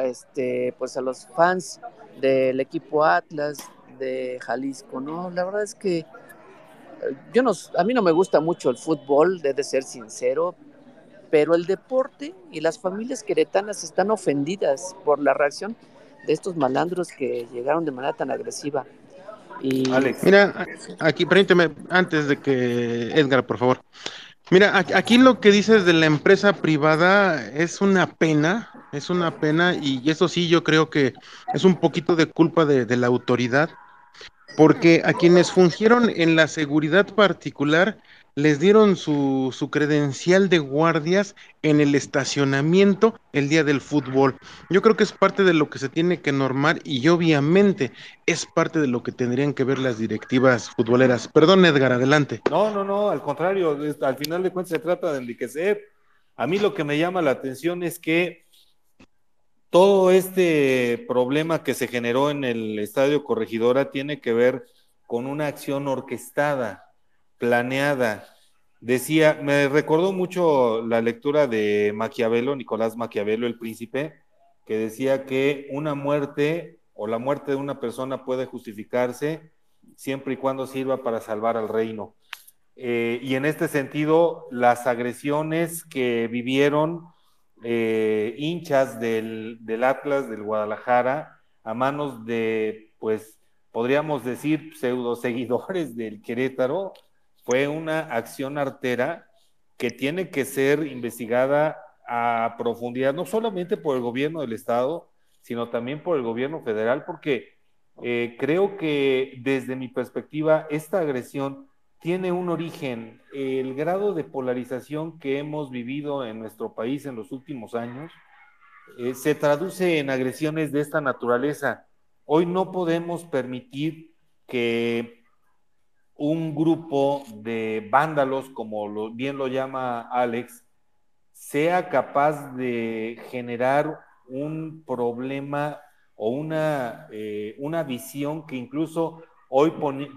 este, pues a los fans del equipo Atlas de Jalisco, ¿no? La verdad es que eh, yo no, a mí no me gusta mucho el fútbol, debe ser sincero, pero el deporte y las familias queretanas están ofendidas por la reacción de estos malandros que llegaron de manera tan agresiva. Y... Mira, aquí, permíteme, antes de que Edgar, por favor. Mira, aquí lo que dices de la empresa privada es una pena, es una pena, y eso sí yo creo que es un poquito de culpa de, la autoridad, porque a quienes fungieron en la seguridad particular les dieron su, su, credencial de guardias en el estacionamiento el día del fútbol. Yo creo que es parte de lo que se tiene que normar y obviamente es parte de lo que tendrían que ver las directivas futboleras. Perdón, Edgar, adelante. No, no, no, al contrario, al final de cuentas se trata de enriquecer. A mí lo que me llama la atención es que todo este problema que se generó en el Estadio Corregidora tiene que ver con una acción orquestada planeada. Decía, me recordó mucho la lectura de Maquiavelo, Nicolás Maquiavelo, el príncipe, que decía que una muerte o la muerte de una persona puede justificarse siempre y cuando sirva para salvar al reino. Eh, y en este sentido, las agresiones que vivieron eh, hinchas del, Atlas, del Guadalajara, a manos de, pues, podríamos decir, pseudo seguidores del Querétaro, fue una acción artera que tiene que ser investigada a profundidad, no solamente por el gobierno del Estado, sino también por el gobierno federal, porque eh, creo que desde mi perspectiva esta agresión tiene un origen, el grado de polarización que hemos vivido en nuestro país en los últimos años eh, se traduce en agresiones de esta naturaleza. Hoy no podemos permitir que un grupo de vándalos, como bien lo llama Alex, sea capaz de generar un problema o una, eh, una visión que incluso hoy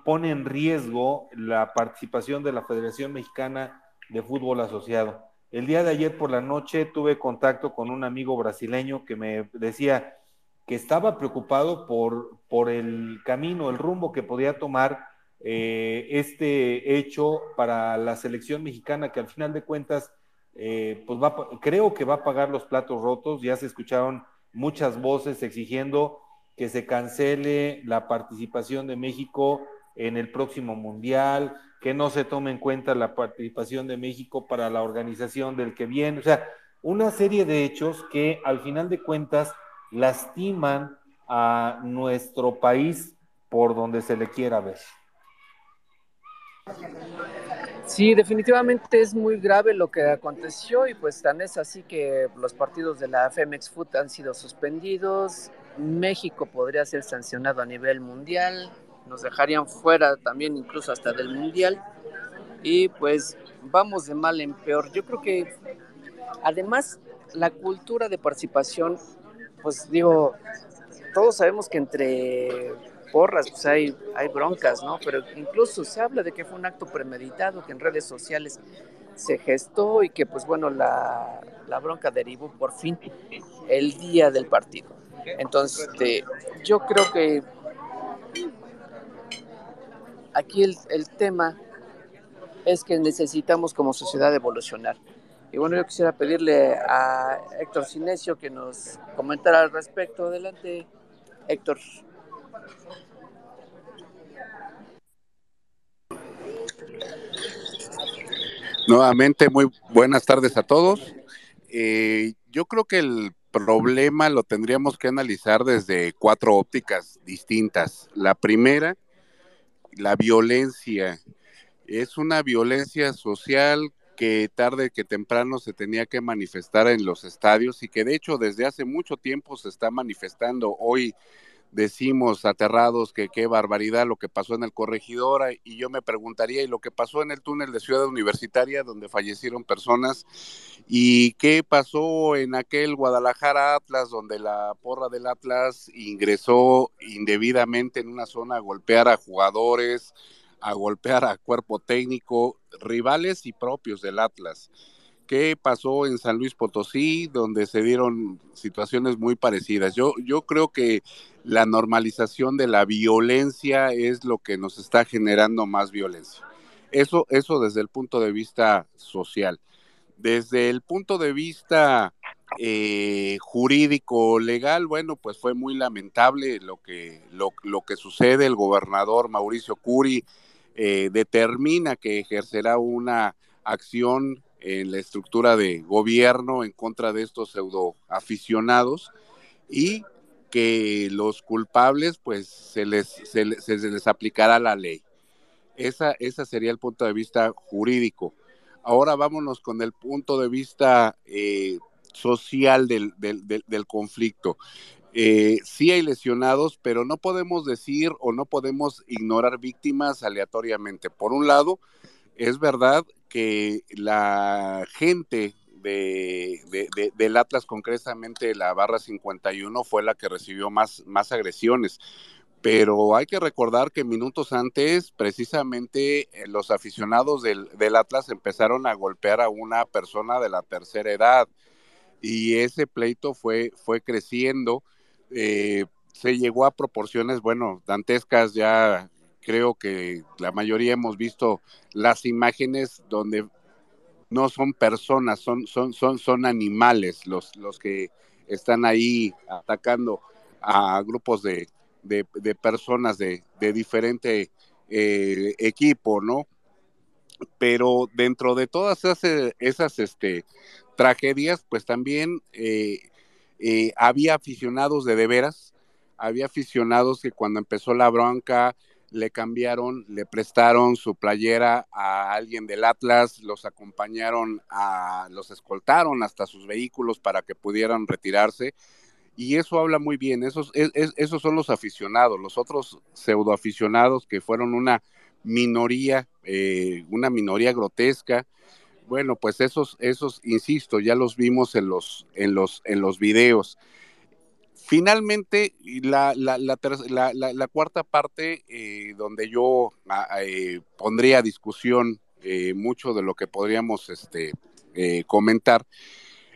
pone, en riesgo la participación de la Federación Mexicana de Fútbol Asociado. El día de ayer por la noche tuve contacto con un amigo brasileño que me decía que estaba preocupado por, por el camino, el rumbo que podía tomar eh, este hecho para la selección mexicana que al final de cuentas, eh, pues va, creo que va a pagar los platos rotos. Ya se escucharon muchas voces exigiendo que se cancele la participación de México en el próximo mundial, que no se tome en cuenta la participación de México para la organización del que viene, o sea, una serie de hechos que al final de cuentas lastiman a nuestro país por donde se le quiera ver. Sí, definitivamente es muy grave lo que aconteció y pues tan es así que los partidos de la Femex Foot han sido suspendidos, México podría ser sancionado a nivel mundial, nos dejarían fuera también incluso hasta del mundial y pues vamos de mal en peor. Yo creo que además la cultura de participación, pues digo, todos sabemos que entre porras, pues hay, hay broncas, ¿no? Pero incluso se habla de que fue un acto premeditado, que en redes sociales se gestó y que, pues bueno, la, la bronca derivó por fin el día del partido. Entonces, este, yo creo que aquí el, el tema es que necesitamos como sociedad evolucionar. Y bueno, yo quisiera pedirle a Héctor Cinesio que nos comentara al respecto. Adelante, Héctor. Nuevamente, muy buenas tardes a todos. Eh, yo creo que el problema lo tendríamos que analizar desde cuatro ópticas distintas. La primera, la violencia. Es una violencia social que tarde que temprano se tenía que manifestar en los estadios y que de hecho desde hace mucho tiempo se está manifestando. Hoy decimos aterrados que qué barbaridad lo que pasó en el corregidora y yo me preguntaría y lo que pasó en el túnel de Ciudad Universitaria donde fallecieron personas y qué pasó en aquel Guadalajara Atlas donde la porra del Atlas ingresó indebidamente en una zona a golpear a jugadores, a golpear a cuerpo técnico, rivales y propios del Atlas. ¿Qué pasó en San Luis Potosí, donde se dieron situaciones muy parecidas? Yo, yo creo que la normalización de la violencia es lo que nos está generando más violencia. Eso, eso desde el punto de vista social. Desde el punto de vista eh, jurídico legal, bueno, pues fue muy lamentable lo que, lo, lo que sucede. El gobernador Mauricio Curi eh, determina que ejercerá una acción en la estructura de gobierno en contra de estos pseudo aficionados y que los culpables pues se les, se, les aplicará la ley. Esa, esa sería el punto de vista jurídico. Ahora vámonos con el punto de vista eh, social del, del, del, conflicto. Eh, sí hay lesionados, pero no podemos decir o no podemos ignorar víctimas aleatoriamente. Por un lado, es verdad que la gente de, del Atlas, concretamente la barra 51, fue la que recibió más, agresiones. Pero hay que recordar que minutos antes, precisamente eh, los aficionados del, Atlas empezaron a golpear a una persona de la tercera edad y ese pleito fue, fue creciendo. Eh, se llegó a proporciones, bueno, dantescas ya creo que la mayoría hemos visto las imágenes donde no son personas, son, son, son, son animales los, los que están ahí atacando a grupos de, de, personas de, de diferente eh, equipo, ¿no? Pero dentro de todas esas, este, tragedias, pues también eh, eh, había aficionados de de veras, había aficionados que cuando empezó la bronca le cambiaron, le prestaron su playera a alguien del Atlas, los acompañaron a, los escoltaron hasta sus vehículos para que pudieran retirarse. Y eso habla muy bien, esos, esos son los aficionados, los otros pseudoaficionados que fueron una minoría, eh, una minoría grotesca. Bueno, pues esos, esos, insisto, ya los vimos en los, en los, en los videos. Finalmente, la, la, cuarta parte, eh, donde yo ah, eh, pondría a discusión eh, mucho de lo que podríamos este, comentar,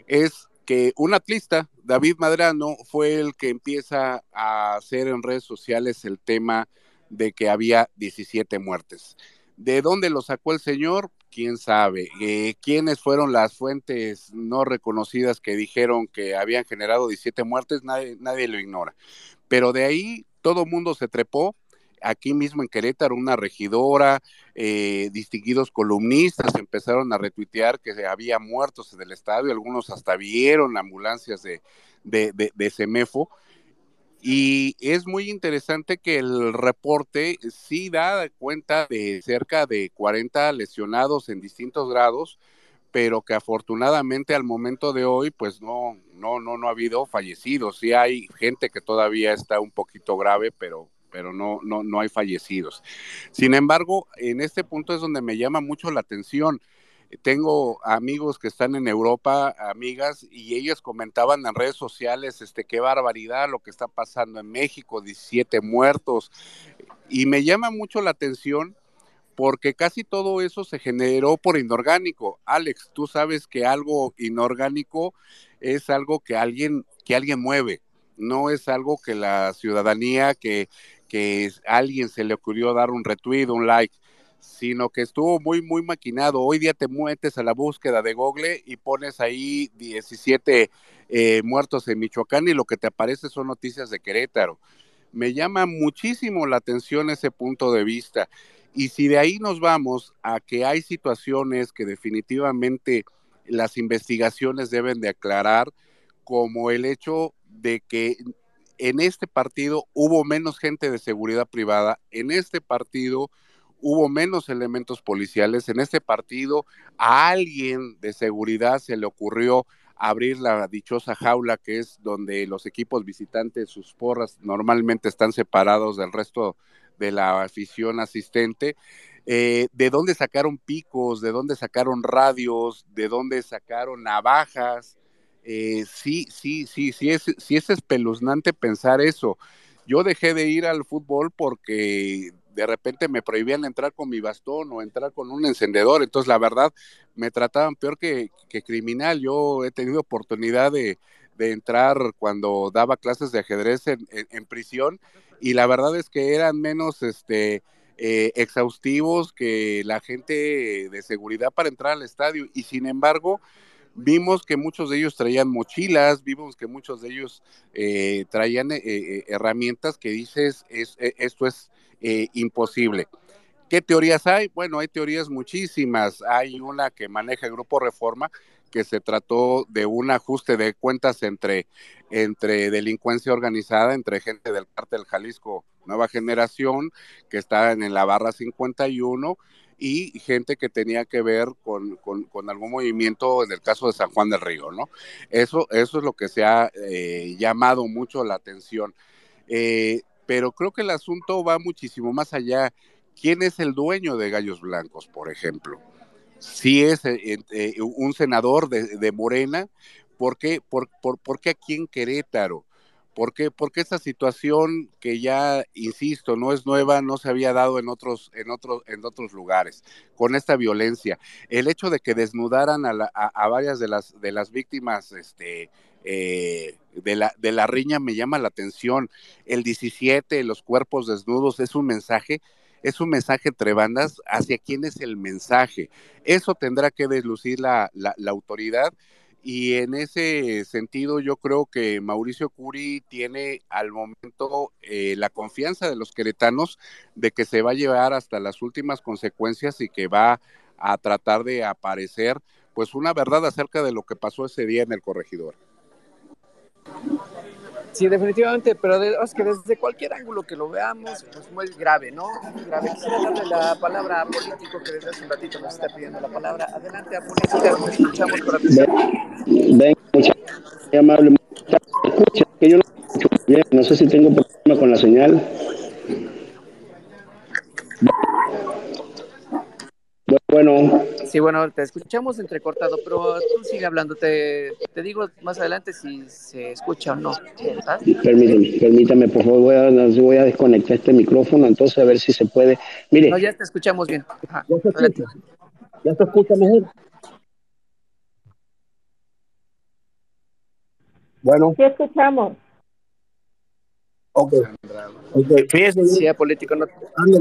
es que un atlista, David Madrano, fue el que empieza a hacer en redes sociales el tema de que había 17 muertes. ¿De dónde lo sacó el señor? quién sabe. Eh, ¿Quiénes fueron las fuentes no reconocidas que dijeron que habían generado 17 muertes? Nadie, lo ignora. Pero de ahí todo mundo se trepó. Aquí mismo en Querétaro, una regidora, eh, distinguidos columnistas empezaron a retuitear que había muertos en el estadio, algunos hasta vieron ambulancias de, de Semefo y es muy interesante que el reporte sí da cuenta de cerca de 40 lesionados en distintos grados, pero que afortunadamente al momento de hoy, pues no, no, no, no ha habido fallecidos. Sí hay gente que todavía está un poquito grave, pero, pero no, no, no hay fallecidos. Sin embargo, en este punto es donde me llama mucho la atención tengo amigos que están en Europa, amigas, y ellos comentaban en redes sociales, este, qué barbaridad lo que está pasando en México, 17 muertos. Y me llama mucho la atención porque casi todo eso se generó por inorgánico. Alex, tú sabes que algo inorgánico es algo que alguien, que alguien mueve, no es algo que la ciudadanía, que, que alguien se le ocurrió dar un retweet, un like sino que estuvo muy, muy maquinado. Hoy día te metes a la búsqueda de Google y pones ahí 17 eh, muertos en Michoacán y lo que te aparece son noticias de Querétaro. Me llama muchísimo la atención ese punto de vista. Y si de ahí nos vamos a que hay situaciones que definitivamente las investigaciones deben de aclarar, como el hecho de que en este partido hubo menos gente de seguridad privada, en este partido hubo menos elementos policiales, en este partido a alguien de seguridad se le ocurrió abrir la dichosa jaula que es donde los equipos visitantes, sus porras normalmente están separados del resto de la afición asistente. Eh, de dónde sacaron picos, de dónde sacaron radios, de dónde sacaron navajas. Eh, sí, sí, sí, sí es, sí es espeluznante pensar eso. Yo dejé de ir al fútbol porque de repente me prohibían entrar con mi bastón o entrar con un encendedor. Entonces, la verdad, me trataban peor que, criminal. Yo he tenido oportunidad de, entrar cuando daba clases de ajedrez en, prisión y la verdad es que eran menos este, eh, exhaustivos que la gente de seguridad para entrar al estadio. Y sin embargo, vimos que muchos de ellos traían mochilas, vimos que muchos de ellos eh, traían eh, herramientas que dices, es, esto es eh, imposible. ¿Qué teorías hay? Bueno, hay teorías muchísimas. Hay una que maneja el Grupo Reforma, que se trató de un ajuste de cuentas entre, entre delincuencia organizada, entre gente del cártel Jalisco Nueva Generación, que está en la barra 51, y gente que tenía que ver con, algún movimiento en el caso de San Juan del Río, ¿no? Eso, eso es lo que se ha eh, llamado mucho la atención. Eh, pero creo que el asunto va muchísimo más allá. ¿Quién es el dueño de Gallos Blancos, por ejemplo? Si es eh, eh, un senador de, Morena, ¿por qué, por, qué aquí en Querétaro? ¿Por qué? Porque esta situación que ya, insisto, no es nueva, no se había dado en otros, en otros, en otros lugares, con esta violencia. El hecho de que desnudaran a, a varias de las, de las víctimas este, eh, de, la, riña me llama la atención. El 17, los cuerpos desnudos, es un mensaje, es un mensaje entre bandas hacia quién es el mensaje. Eso tendrá que deslucir la, la, autoridad. Y en ese sentido, yo creo que Mauricio Curi tiene al momento eh, la confianza de los queretanos de que se va a llevar hasta las últimas consecuencias y que va a tratar de aparecer pues una verdad acerca de lo que pasó ese día en el corregidor. Sí, definitivamente, pero es que desde cualquier ángulo que lo veamos, pues muy grave, ¿no? Muy grave. Quisiera darle la palabra a Político, que desde hace un ratito nos está pidiendo la palabra. Adelante, a Político, escuchamos por atención. Ven, muchas amable. Escucha, que yo no escucho bien, no sé si tengo problema con la señal. Bueno. Sí, bueno, te escuchamos entrecortado, pero tú sigue hablando. Te, te digo más adelante si se escucha o no. Permítame, permítame, por favor, voy a, voy a desconectar este micrófono, entonces a ver si se puede. Mire. No, ya te escuchamos bien. ya, se escucha. ya se escucha mejor. Bueno. Sí, escuchamos. Ok. Fíjese. Sí, político no.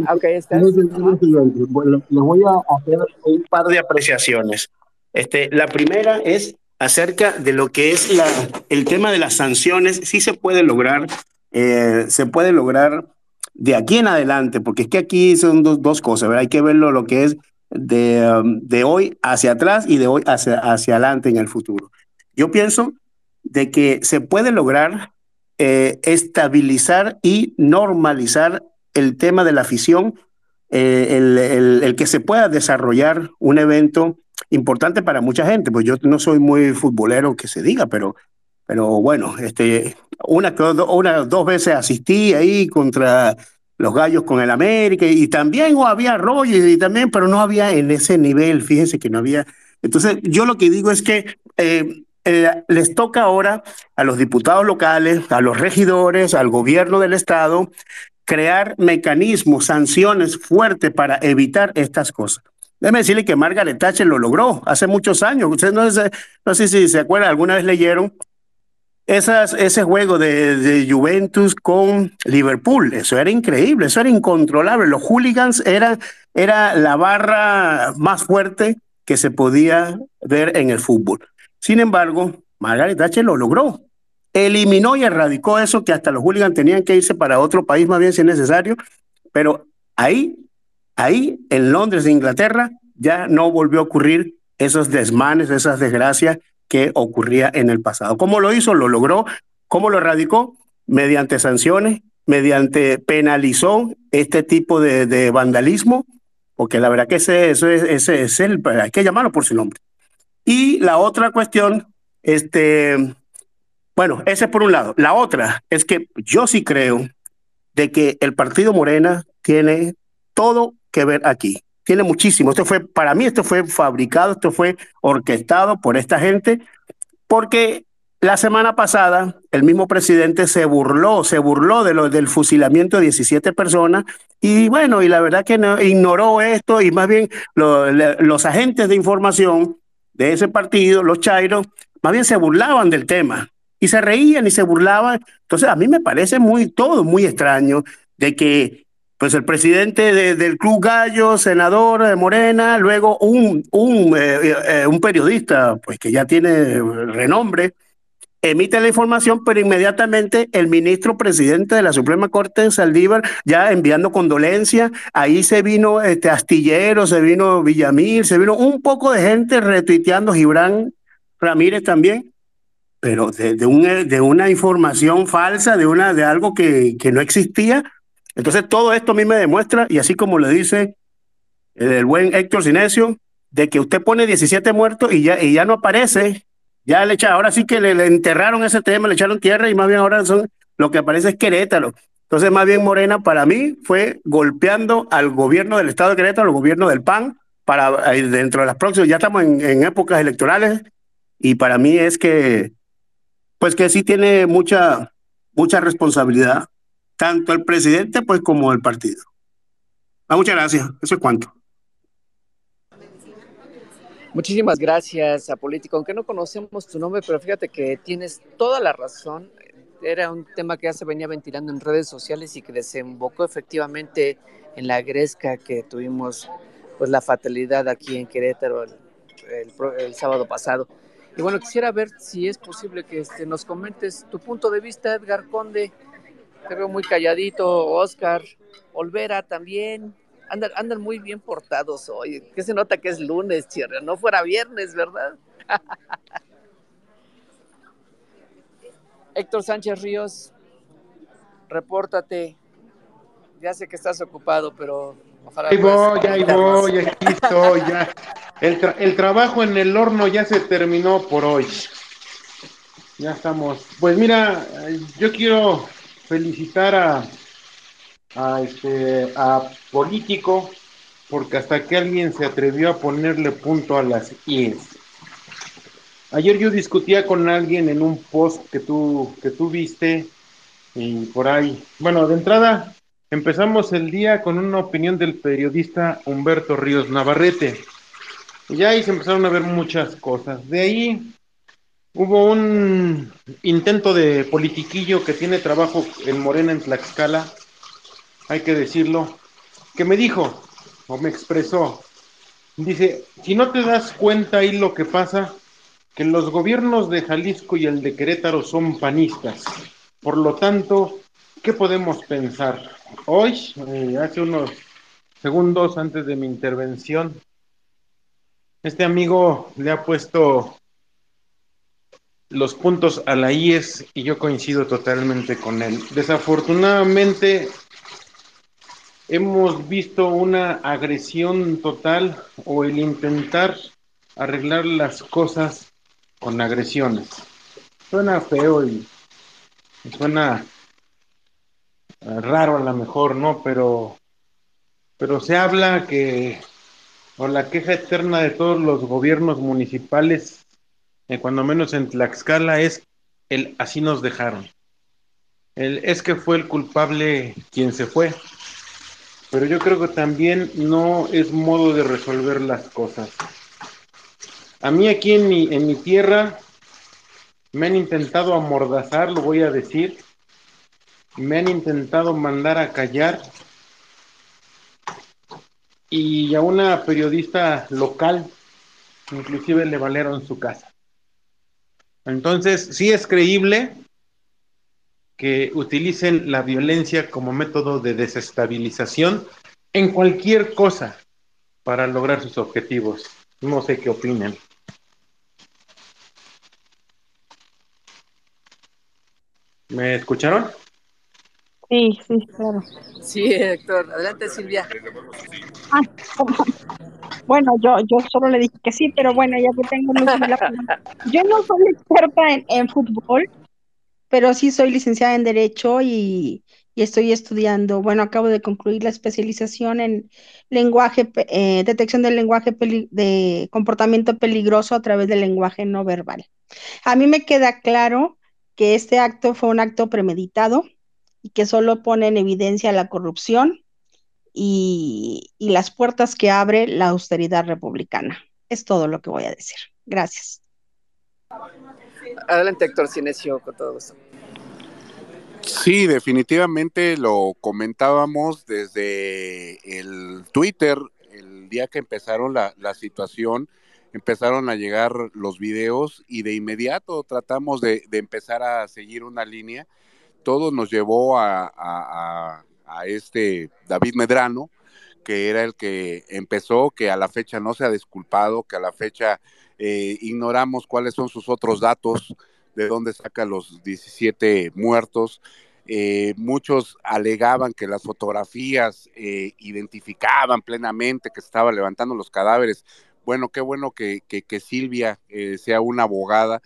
Ah, ok, está. Bueno, les voy a hacer un par de apreciaciones. Este, la primera es acerca de lo que es la, el tema de las sanciones. Sí se puede lograr, eh, se puede lograr de aquí en adelante, porque es que aquí son dos, dos cosas, ¿verdad? Hay que verlo lo que es de, um, de hoy hacia atrás y de hoy hacia, hacia adelante en el futuro. Yo pienso de que se puede lograr eh, estabilizar y normalizar el tema de la afición, eh, el, que se pueda desarrollar un evento importante para mucha gente. Pues yo no soy muy futbolero que se diga, pero, pero bueno, este, una, una, dos veces asistí ahí contra los gallos con el América y también había rollos y también, pero no había en ese nivel, fíjense que no había. Entonces, yo lo que digo es que eh, eh, les toca ahora a los diputados locales, a los regidores, al gobierno del Estado, crear mecanismos, sanciones fuertes para evitar estas cosas. Déjeme decirle que Margaret Thatcher lo logró hace muchos años. Ustedes no, no sé si se acuerdan, alguna vez leyeron esas, ese juego de, de, Juventus con Liverpool. Eso era increíble, eso era incontrolable. Los hooligans eran era la barra más fuerte que se podía ver en el fútbol. Sin embargo, Margaret Thatcher lo logró. Eliminó y erradicó eso que hasta los hooligans tenían que irse para otro país más bien si es necesario. Pero ahí, ahí en Londres, Inglaterra, ya no volvió a ocurrir esos desmanes, esas desgracias que ocurría en el pasado. ¿Cómo lo hizo? Lo logró. ¿Cómo lo erradicó? Mediante sanciones, mediante penalizó este tipo de, de vandalismo, porque la verdad que ese, ese es el, hay que llamarlo por su nombre. Y la otra cuestión, este, bueno, ese por un lado. La otra es que yo sí creo de que el partido Morena tiene todo que ver aquí. Tiene muchísimo. Esto fue, para mí, esto fue fabricado, esto fue orquestado por esta gente, porque la semana pasada el mismo presidente se burló, se burló de lo, del fusilamiento de 17 personas y bueno, y la verdad que no, ignoró esto y más bien lo, los agentes de información de ese partido, los Chairos, más bien se burlaban del tema y se reían y se burlaban. Entonces a mí me parece muy todo muy extraño de que pues el presidente del Club Gallo, senador de Morena, luego un, un, eh, eh, un periodista pues que ya tiene renombre, emite la información, pero inmediatamente el ministro presidente de la Suprema Corte, Saldívar, ya enviando condolencias, ahí se vino este Astillero, se vino Villamil, se vino un poco de gente retuiteando, Gibran Ramírez también, pero de, de, un, de una información falsa, de, una, de algo que, no existía. Entonces todo esto a mí me demuestra, y así como le dice el buen Héctor Sinesio, de que usted pone 17 muertos y ya, y ya no aparece ya le echaron, ahora sí que le, enterraron ese tema, le echaron tierra y más bien ahora son lo que aparece es Querétaro. Entonces, más bien Morena para mí fue golpeando al gobierno del estado de Querétaro, al gobierno del PAN, para dentro de las próximas, ya estamos en, en, épocas electorales y para mí es que, pues que sí tiene mucha, mucha responsabilidad, tanto el presidente pues como el partido. Ah, muchas gracias, eso es cuanto. Muchísimas gracias, a Político. Aunque no conocemos tu nombre, pero fíjate que tienes toda la razón. Era un tema que ya se venía ventilando en redes sociales y que desembocó efectivamente en la gresca que tuvimos, pues la fatalidad aquí en Querétaro el, el, el sábado pasado. Y bueno, quisiera ver si es posible que este, nos comentes tu punto de vista, Edgar Conde. Te veo muy calladito, Oscar, Olvera también andan, andan muy bien portados hoy. Que se nota que es lunes, cierre, no fuera viernes, ¿verdad? Héctor Sánchez Ríos, repórtate. Ya sé que estás ocupado, pero ojalá. Ahí voy, ahí voy, aquí estoy, ya. El, tra el trabajo en el horno ya se terminó por hoy. Ya estamos. Pues mira, yo quiero felicitar a, a, este, a político, porque hasta que alguien se atrevió a ponerle punto a las IES. Ayer yo discutía con alguien en un post que tú, que tú viste y por ahí. Bueno, de entrada empezamos el día con una opinión del periodista Humberto Ríos Navarrete. Y ahí se empezaron a ver muchas cosas. De ahí hubo un intento de politiquillo que tiene trabajo en Morena en Tlaxcala hay que decirlo, que me dijo o me expresó. Dice, si no te das cuenta ahí lo que pasa, que los gobiernos de Jalisco y el de Querétaro son panistas. Por lo tanto, ¿qué podemos pensar? Hoy, eh, hace unos segundos antes de mi intervención, este amigo le ha puesto los puntos a la IES y yo coincido totalmente con él. Desafortunadamente, hemos visto una agresión total o el intentar arreglar las cosas con agresiones. Suena feo y suena eh, raro a lo mejor, ¿no? Pero, pero se habla que, o la queja eterna de todos los gobiernos municipales, eh, cuando menos en Tlaxcala, es el así nos dejaron. El, es que fue el culpable quien se fue pero yo creo que también no es modo de resolver las cosas. A mí aquí en mi, en mi tierra me han intentado amordazar, lo voy a decir, me han intentado mandar a callar y a una periodista local inclusive le valieron su casa. Entonces, sí es creíble que utilicen la violencia como método de desestabilización en cualquier cosa para lograr sus objetivos. No sé qué opinan. ¿Me escucharon? Sí, sí, claro. Sí, Héctor. Adelante, Silvia. Ah, bueno, yo, yo solo le dije que sí, pero bueno, ya que tengo la... Yo no soy experta en fútbol, pero sí soy licenciada en Derecho y, estoy estudiando, bueno, acabo de concluir la especialización en lenguaje, eh, detección del lenguaje de comportamiento peligroso a través del lenguaje no verbal. A mí me queda claro que este acto fue un acto premeditado y que solo pone en evidencia la corrupción y, y las puertas que abre la austeridad republicana. Es todo lo que voy a decir. Gracias. Adelante, Héctor Cinesio, con todo gusto. Sí, definitivamente lo comentábamos desde el Twitter, el día que empezaron la, la situación, empezaron a llegar los videos y de inmediato tratamos de, de empezar a seguir una línea. Todo nos llevó a, a- a- a este David Medrano, que era el que empezó, que a la fecha no se ha disculpado, que a la fecha eh, ignoramos cuáles son sus otros datos, de dónde saca los 17 muertos. Eh, muchos alegaban que las fotografías eh, identificaban plenamente que estaba levantando los cadáveres. Bueno, qué bueno que, que- que Silvia eh, sea una abogada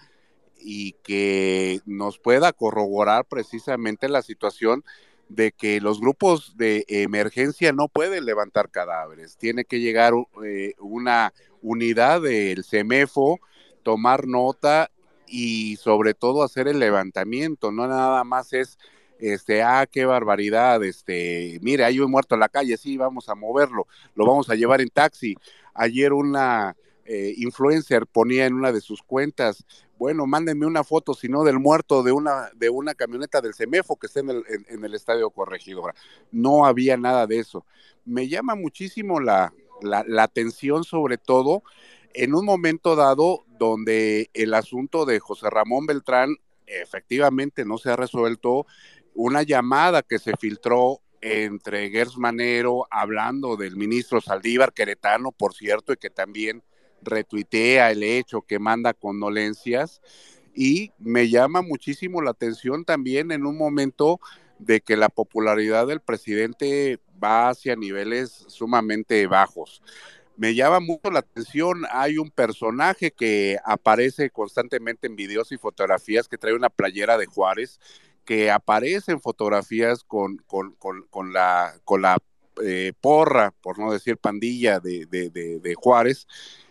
y que nos pueda corroborar precisamente la situación de que los grupos de emergencia no pueden levantar cadáveres. Tiene que llegar eh, una unidad del CEMEFO, tomar nota y sobre todo hacer el levantamiento. No nada más es, este, ah, qué barbaridad, este, mire, hay un muerto en la calle, sí, vamos a moverlo, lo vamos a llevar en taxi. Ayer una eh, influencer ponía en una de sus cuentas, bueno, mándenme una foto, si no, del muerto de una, de una camioneta del CEMEFO que está en el, en, el estadio Corregidora. No había nada de eso. Me llama muchísimo la, la, la atención, sobre todo, en un momento dado donde el asunto de José Ramón Beltrán efectivamente no se ha resuelto, una llamada que se filtró entre Gers Manero hablando del ministro Saldívar Queretano, por cierto, y que también retuitea el hecho, que manda condolencias. Y me llama muchísimo la atención también en un momento de que la popularidad del presidente va hacia niveles sumamente bajos. Me llama mucho la atención, hay un personaje que aparece constantemente en videos y fotografías que trae una playera de Juárez, que aparece en fotografías con, con, con, la, con la eh, porra, por no decir pandilla de, de, de Juárez,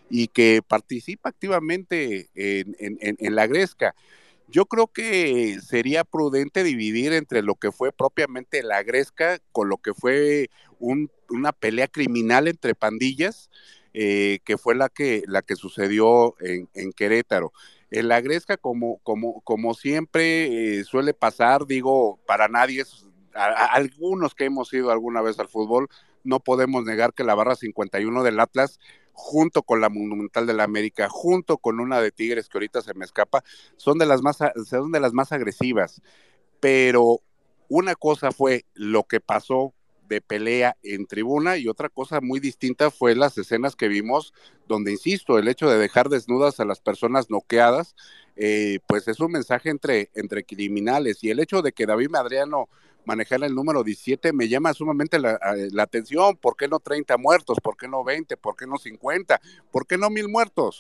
y que participa activamente en, la Gresca. Yo creo que sería prudente dividir entre lo que fue propiamente la Gresca con lo que fue un, una pelea criminal entre pandillas, eh, que fue la que, la que sucedió en, Querétaro. En la Gresca, como, como, como siempre eh, suele pasar, digo, para nadie, a algunos que hemos ido alguna vez al fútbol, no podemos negar que la barra 51 del Atlas junto con la Monumental de la América, junto con una de Tigres que ahorita se me escapa, son de las más, son de las más agresivas. Pero una cosa fue lo que pasó de pelea en tribuna y otra cosa muy distinta fue las escenas que vimos donde, insisto, el hecho de dejar desnudas a las personas noqueadas, eh, pues es un mensaje entre, entre criminales y el hecho de que David Madriano manejar el número 17 me llama sumamente la, atención. ¿Por qué no 30 muertos? ¿Por qué no 20? ¿Por qué no 50? ¿Por qué no mil muertos?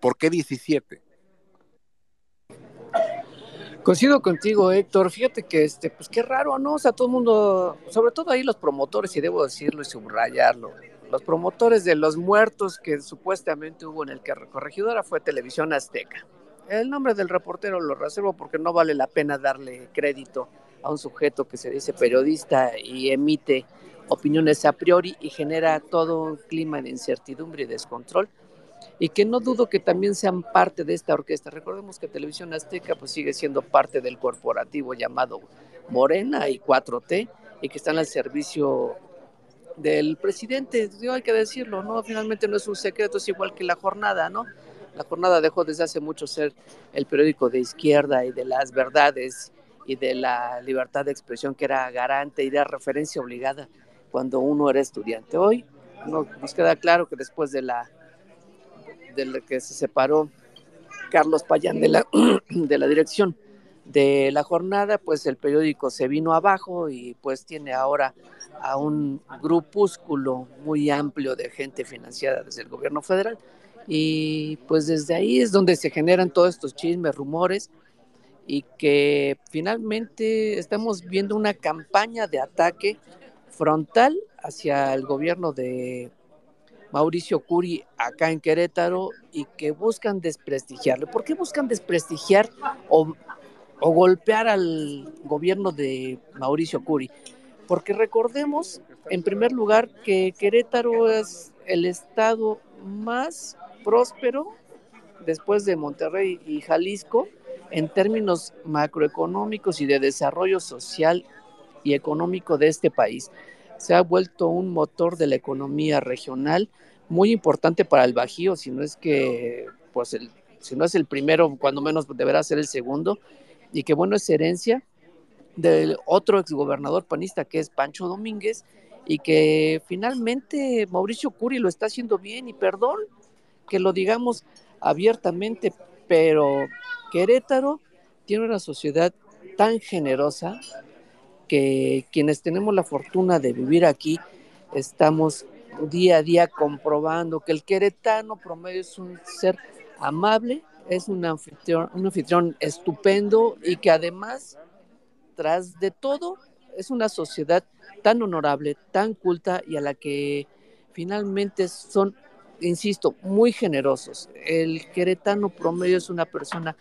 ¿Por qué 17? Coincido contigo, Héctor. Fíjate que, este, pues qué raro, ¿no? O sea, todo el mundo, sobre todo ahí los promotores, y debo decirlo y subrayarlo, los promotores de los muertos que supuestamente hubo en el corregidora fue Televisión Azteca. El nombre del reportero lo reservo porque no vale la pena darle crédito a un sujeto que se dice periodista y emite opiniones a priori y genera todo un clima de incertidumbre y descontrol y que no dudo que también sean parte de esta orquesta. Recordemos que Televisión Azteca pues sigue siendo parte del corporativo llamado Morena y 4T y que están al servicio del presidente, Yo hay que decirlo, ¿no? Finalmente no es un secreto, es igual que la jornada, ¿no? La jornada dejó desde hace mucho ser el periódico de izquierda y de las verdades y de la libertad de expresión que era garante y de referencia obligada cuando uno era estudiante. Hoy no, nos queda claro que después de la, de la que se separó Carlos Payán de la, de la dirección de la jornada, pues el periódico se vino abajo y pues tiene ahora a un grupúsculo muy amplio de gente financiada desde el gobierno federal. Y pues desde ahí es donde se generan todos estos chismes, rumores, y que finalmente estamos viendo una campaña de ataque frontal hacia el gobierno de Mauricio Curi acá en Querétaro y que buscan desprestigiarlo. ¿Por qué buscan desprestigiar o, o golpear al gobierno de Mauricio Curi? Porque recordemos, en primer lugar, que Querétaro es el estado más próspero después de Monterrey y Jalisco en términos macroeconómicos y de desarrollo social y económico de este país. Se ha vuelto un motor de la economía regional muy importante para el Bajío, si no es que, pues, si no es el primero, cuando menos deberá ser el segundo, y que bueno, es herencia del otro exgobernador panista que es Pancho Domínguez, y que finalmente Mauricio Curi lo está haciendo bien, y perdón que lo digamos abiertamente, pero Querétaro tiene una sociedad tan generosa que quienes tenemos la fortuna de vivir aquí estamos día a día comprobando que el queretano promedio es un ser amable, es un anfitrión, un anfitrión estupendo y que además, tras de todo, es una sociedad tan honorable, tan culta y a la que finalmente son, insisto, muy generosos. El queretano promedio es una persona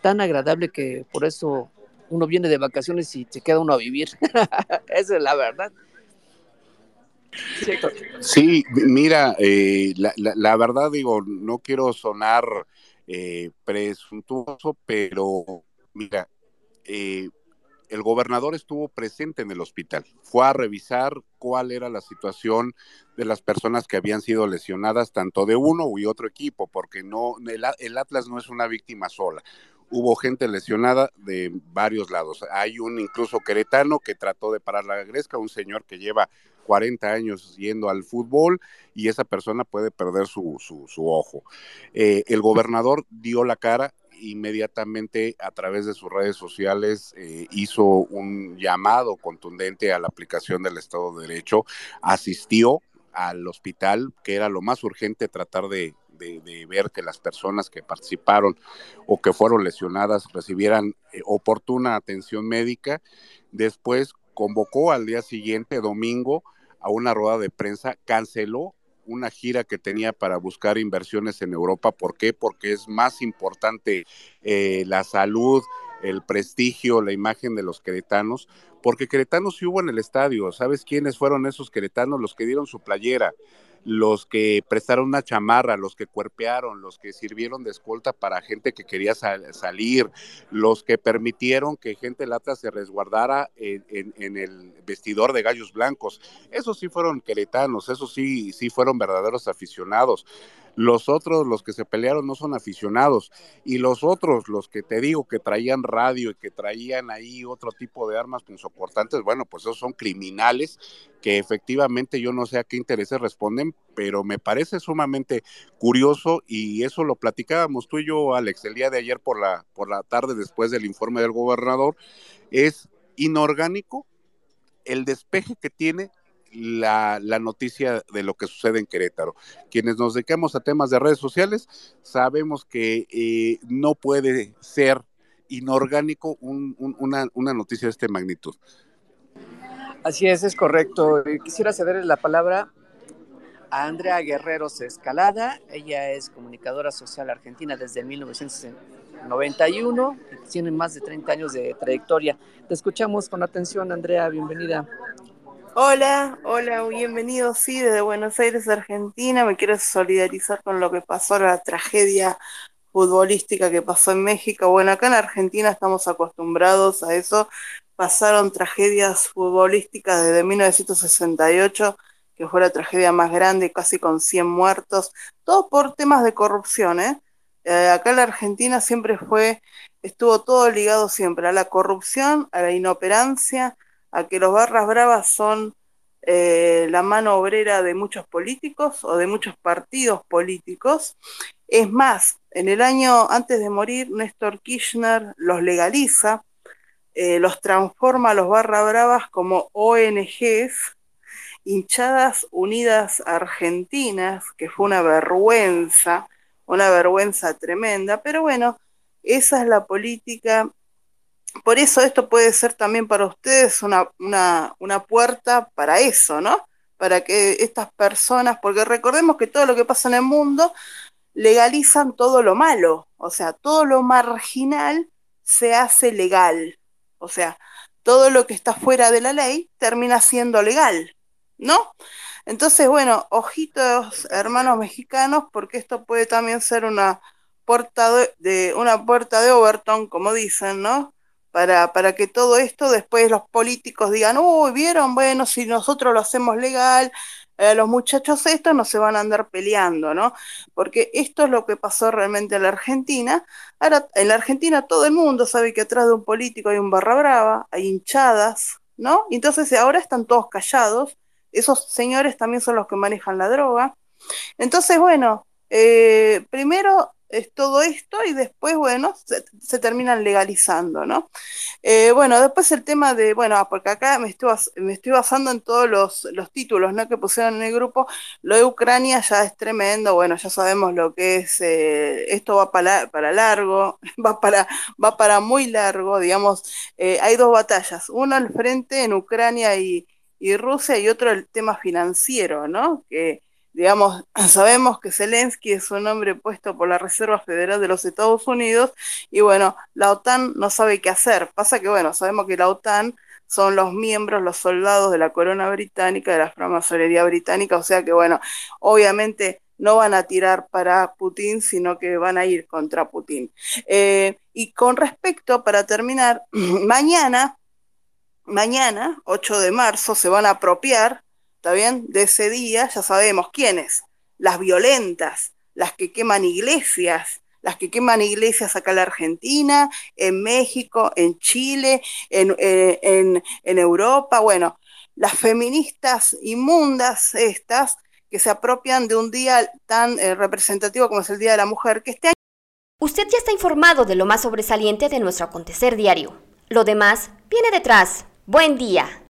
tan agradable que por eso uno viene de vacaciones y se queda uno a vivir. Esa es la verdad. Sí, mira, eh, la, la, verdad digo, no quiero sonar eh, presuntuoso, pero mira, eh, el gobernador estuvo presente en el hospital, fue a revisar cuál era la situación de las personas que habían sido lesionadas, tanto de uno y otro equipo, porque no, el, el Atlas no es una víctima sola hubo gente lesionada de varios lados. Hay un incluso queretano que trató de parar la gresca, un señor que lleva 40 años yendo al fútbol y esa persona puede perder su, su, ojo. Eh, el gobernador dio la cara inmediatamente a través de sus redes sociales eh, hizo un llamado contundente a la aplicación del Estado de Derecho, asistió al hospital, que era lo más urgente tratar de, de, ver que las personas que participaron o que fueron lesionadas recibieran eh, oportuna atención médica. Después convocó al día siguiente, domingo, a una rueda de prensa, canceló una gira que tenía para buscar inversiones en Europa. ¿Por qué? Porque es más importante eh, la salud, el prestigio, la imagen de los queretanos, porque queretanos sí hubo en el estadio. ¿Sabes quiénes fueron esos queretanos? Los que dieron su playera, los que prestaron una chamarra, los que cuerpearon, los que sirvieron de escolta para gente que quería salir, los que permitieron que gente lata se resguardara en, en, el vestidor de gallos blancos. Esos sí fueron queretanos, esos sí, sí fueron verdaderos aficionados. Los otros, los que se pelearon, no son aficionados. Y los otros, los que te digo que traían radio y que traían ahí otro tipo de armas punzocortantes, bueno, pues esos son criminales que efectivamente yo no sé a qué intereses responden, pero me parece sumamente curioso y eso lo platicábamos tú y yo, Alex, el día de ayer por la, por la tarde después del informe del gobernador. Es inorgánico el despeje que tiene la, noticia de lo que sucede en Querétaro. Quienes nos dedicamos a temas de redes sociales sabemos que eh, no puede ser inorgánico una, una, noticia de esta magnitud. Así es, es correcto. Quisiera cederle la palabra a Andrea Guerreros Escalada. Ella es comunicadora social argentina desde 1991 y tiene más de 30 años de trayectoria. Te escuchamos con atención, Andrea. Bienvenida. Hola, hola, bienvenidos, sí, desde Buenos Aires, Argentina. Me quiero solidarizar con lo que pasó, la tragedia futbolística que pasó en México. Bueno, acá en Argentina estamos acostumbrados a eso. Pasaron tragedias futbolísticas desde 1968, que fue la tragedia más grande, casi con 100 muertos, todo por temas de corrupción, ¿eh? eh acá en Argentina siempre fue, estuvo todo ligado siempre a la corrupción, a la inoperancia, a que los barras bravas son eh, la mano obrera de muchos políticos o de muchos partidos políticos. Es más, en el año antes de morir, Néstor Kirchner los legaliza eh, los transforma a los barra bravas como ONGs, hinchadas unidas argentinas, que fue una vergüenza, una vergüenza tremenda, pero bueno, esa es la política. Por eso esto puede ser también para ustedes una, una, una puerta para eso, ¿no? Para que estas personas, porque recordemos que todo lo que pasa en el mundo legalizan todo lo malo, o sea, todo lo marginal se hace legal, o sea, todo lo que está fuera de la ley termina siendo legal, ¿no? Entonces, bueno, ojitos, hermanos mexicanos, porque esto puede también ser una puerta de, una puerta de Overton, como dicen, ¿no? Para, para que todo esto después los políticos digan, uy, vieron, bueno, si nosotros lo hacemos legal, eh, los muchachos estos no se van a andar peleando, ¿no? Porque esto es lo que pasó realmente en la Argentina. Ahora, en la Argentina todo el mundo sabe que atrás de un político hay un barra brava, hay hinchadas, ¿no? Entonces ahora están todos callados. Esos señores también son los que manejan la droga. Entonces, bueno, eh, primero es todo esto y después, bueno, se, terminan legalizando, ¿no? Eh, bueno, después el tema de, bueno, porque acá me estoy, me estoy basando en todos los, los, títulos, ¿no? Que pusieron en el grupo, lo de Ucrania ya es tremendo, bueno, ya sabemos lo que es, eh, esto va para, para largo, va para, va para muy largo, digamos, eh, hay dos batallas, una al frente en Ucrania y, y Rusia y otro el tema financiero, ¿no? Que digamos, sabemos que Zelensky es un hombre puesto por la Reserva Federal de los Estados Unidos y bueno, la OTAN no sabe qué hacer. Pasa que bueno, sabemos que la OTAN son los miembros, los soldados de la corona británica, de la francmasonería británica, o sea que bueno, obviamente no van a tirar para Putin, sino que van a ir contra Putin. Eh, y con respecto, para terminar, mañana, mañana, 8 de marzo, se van a apropiar ¿está bien? De ese día ya sabemos quiénes, las violentas, las que queman iglesias, las que queman iglesias acá en la Argentina, en México, en Chile, en, eh, en, Europa, bueno, las feministas inmundas estas que se apropian de un día tan eh, representativo como es el Día de la Mujer, que este. Usted ya está informado de lo más sobresaliente de nuestro acontecer diario. Lo demás viene detrás. Buen día.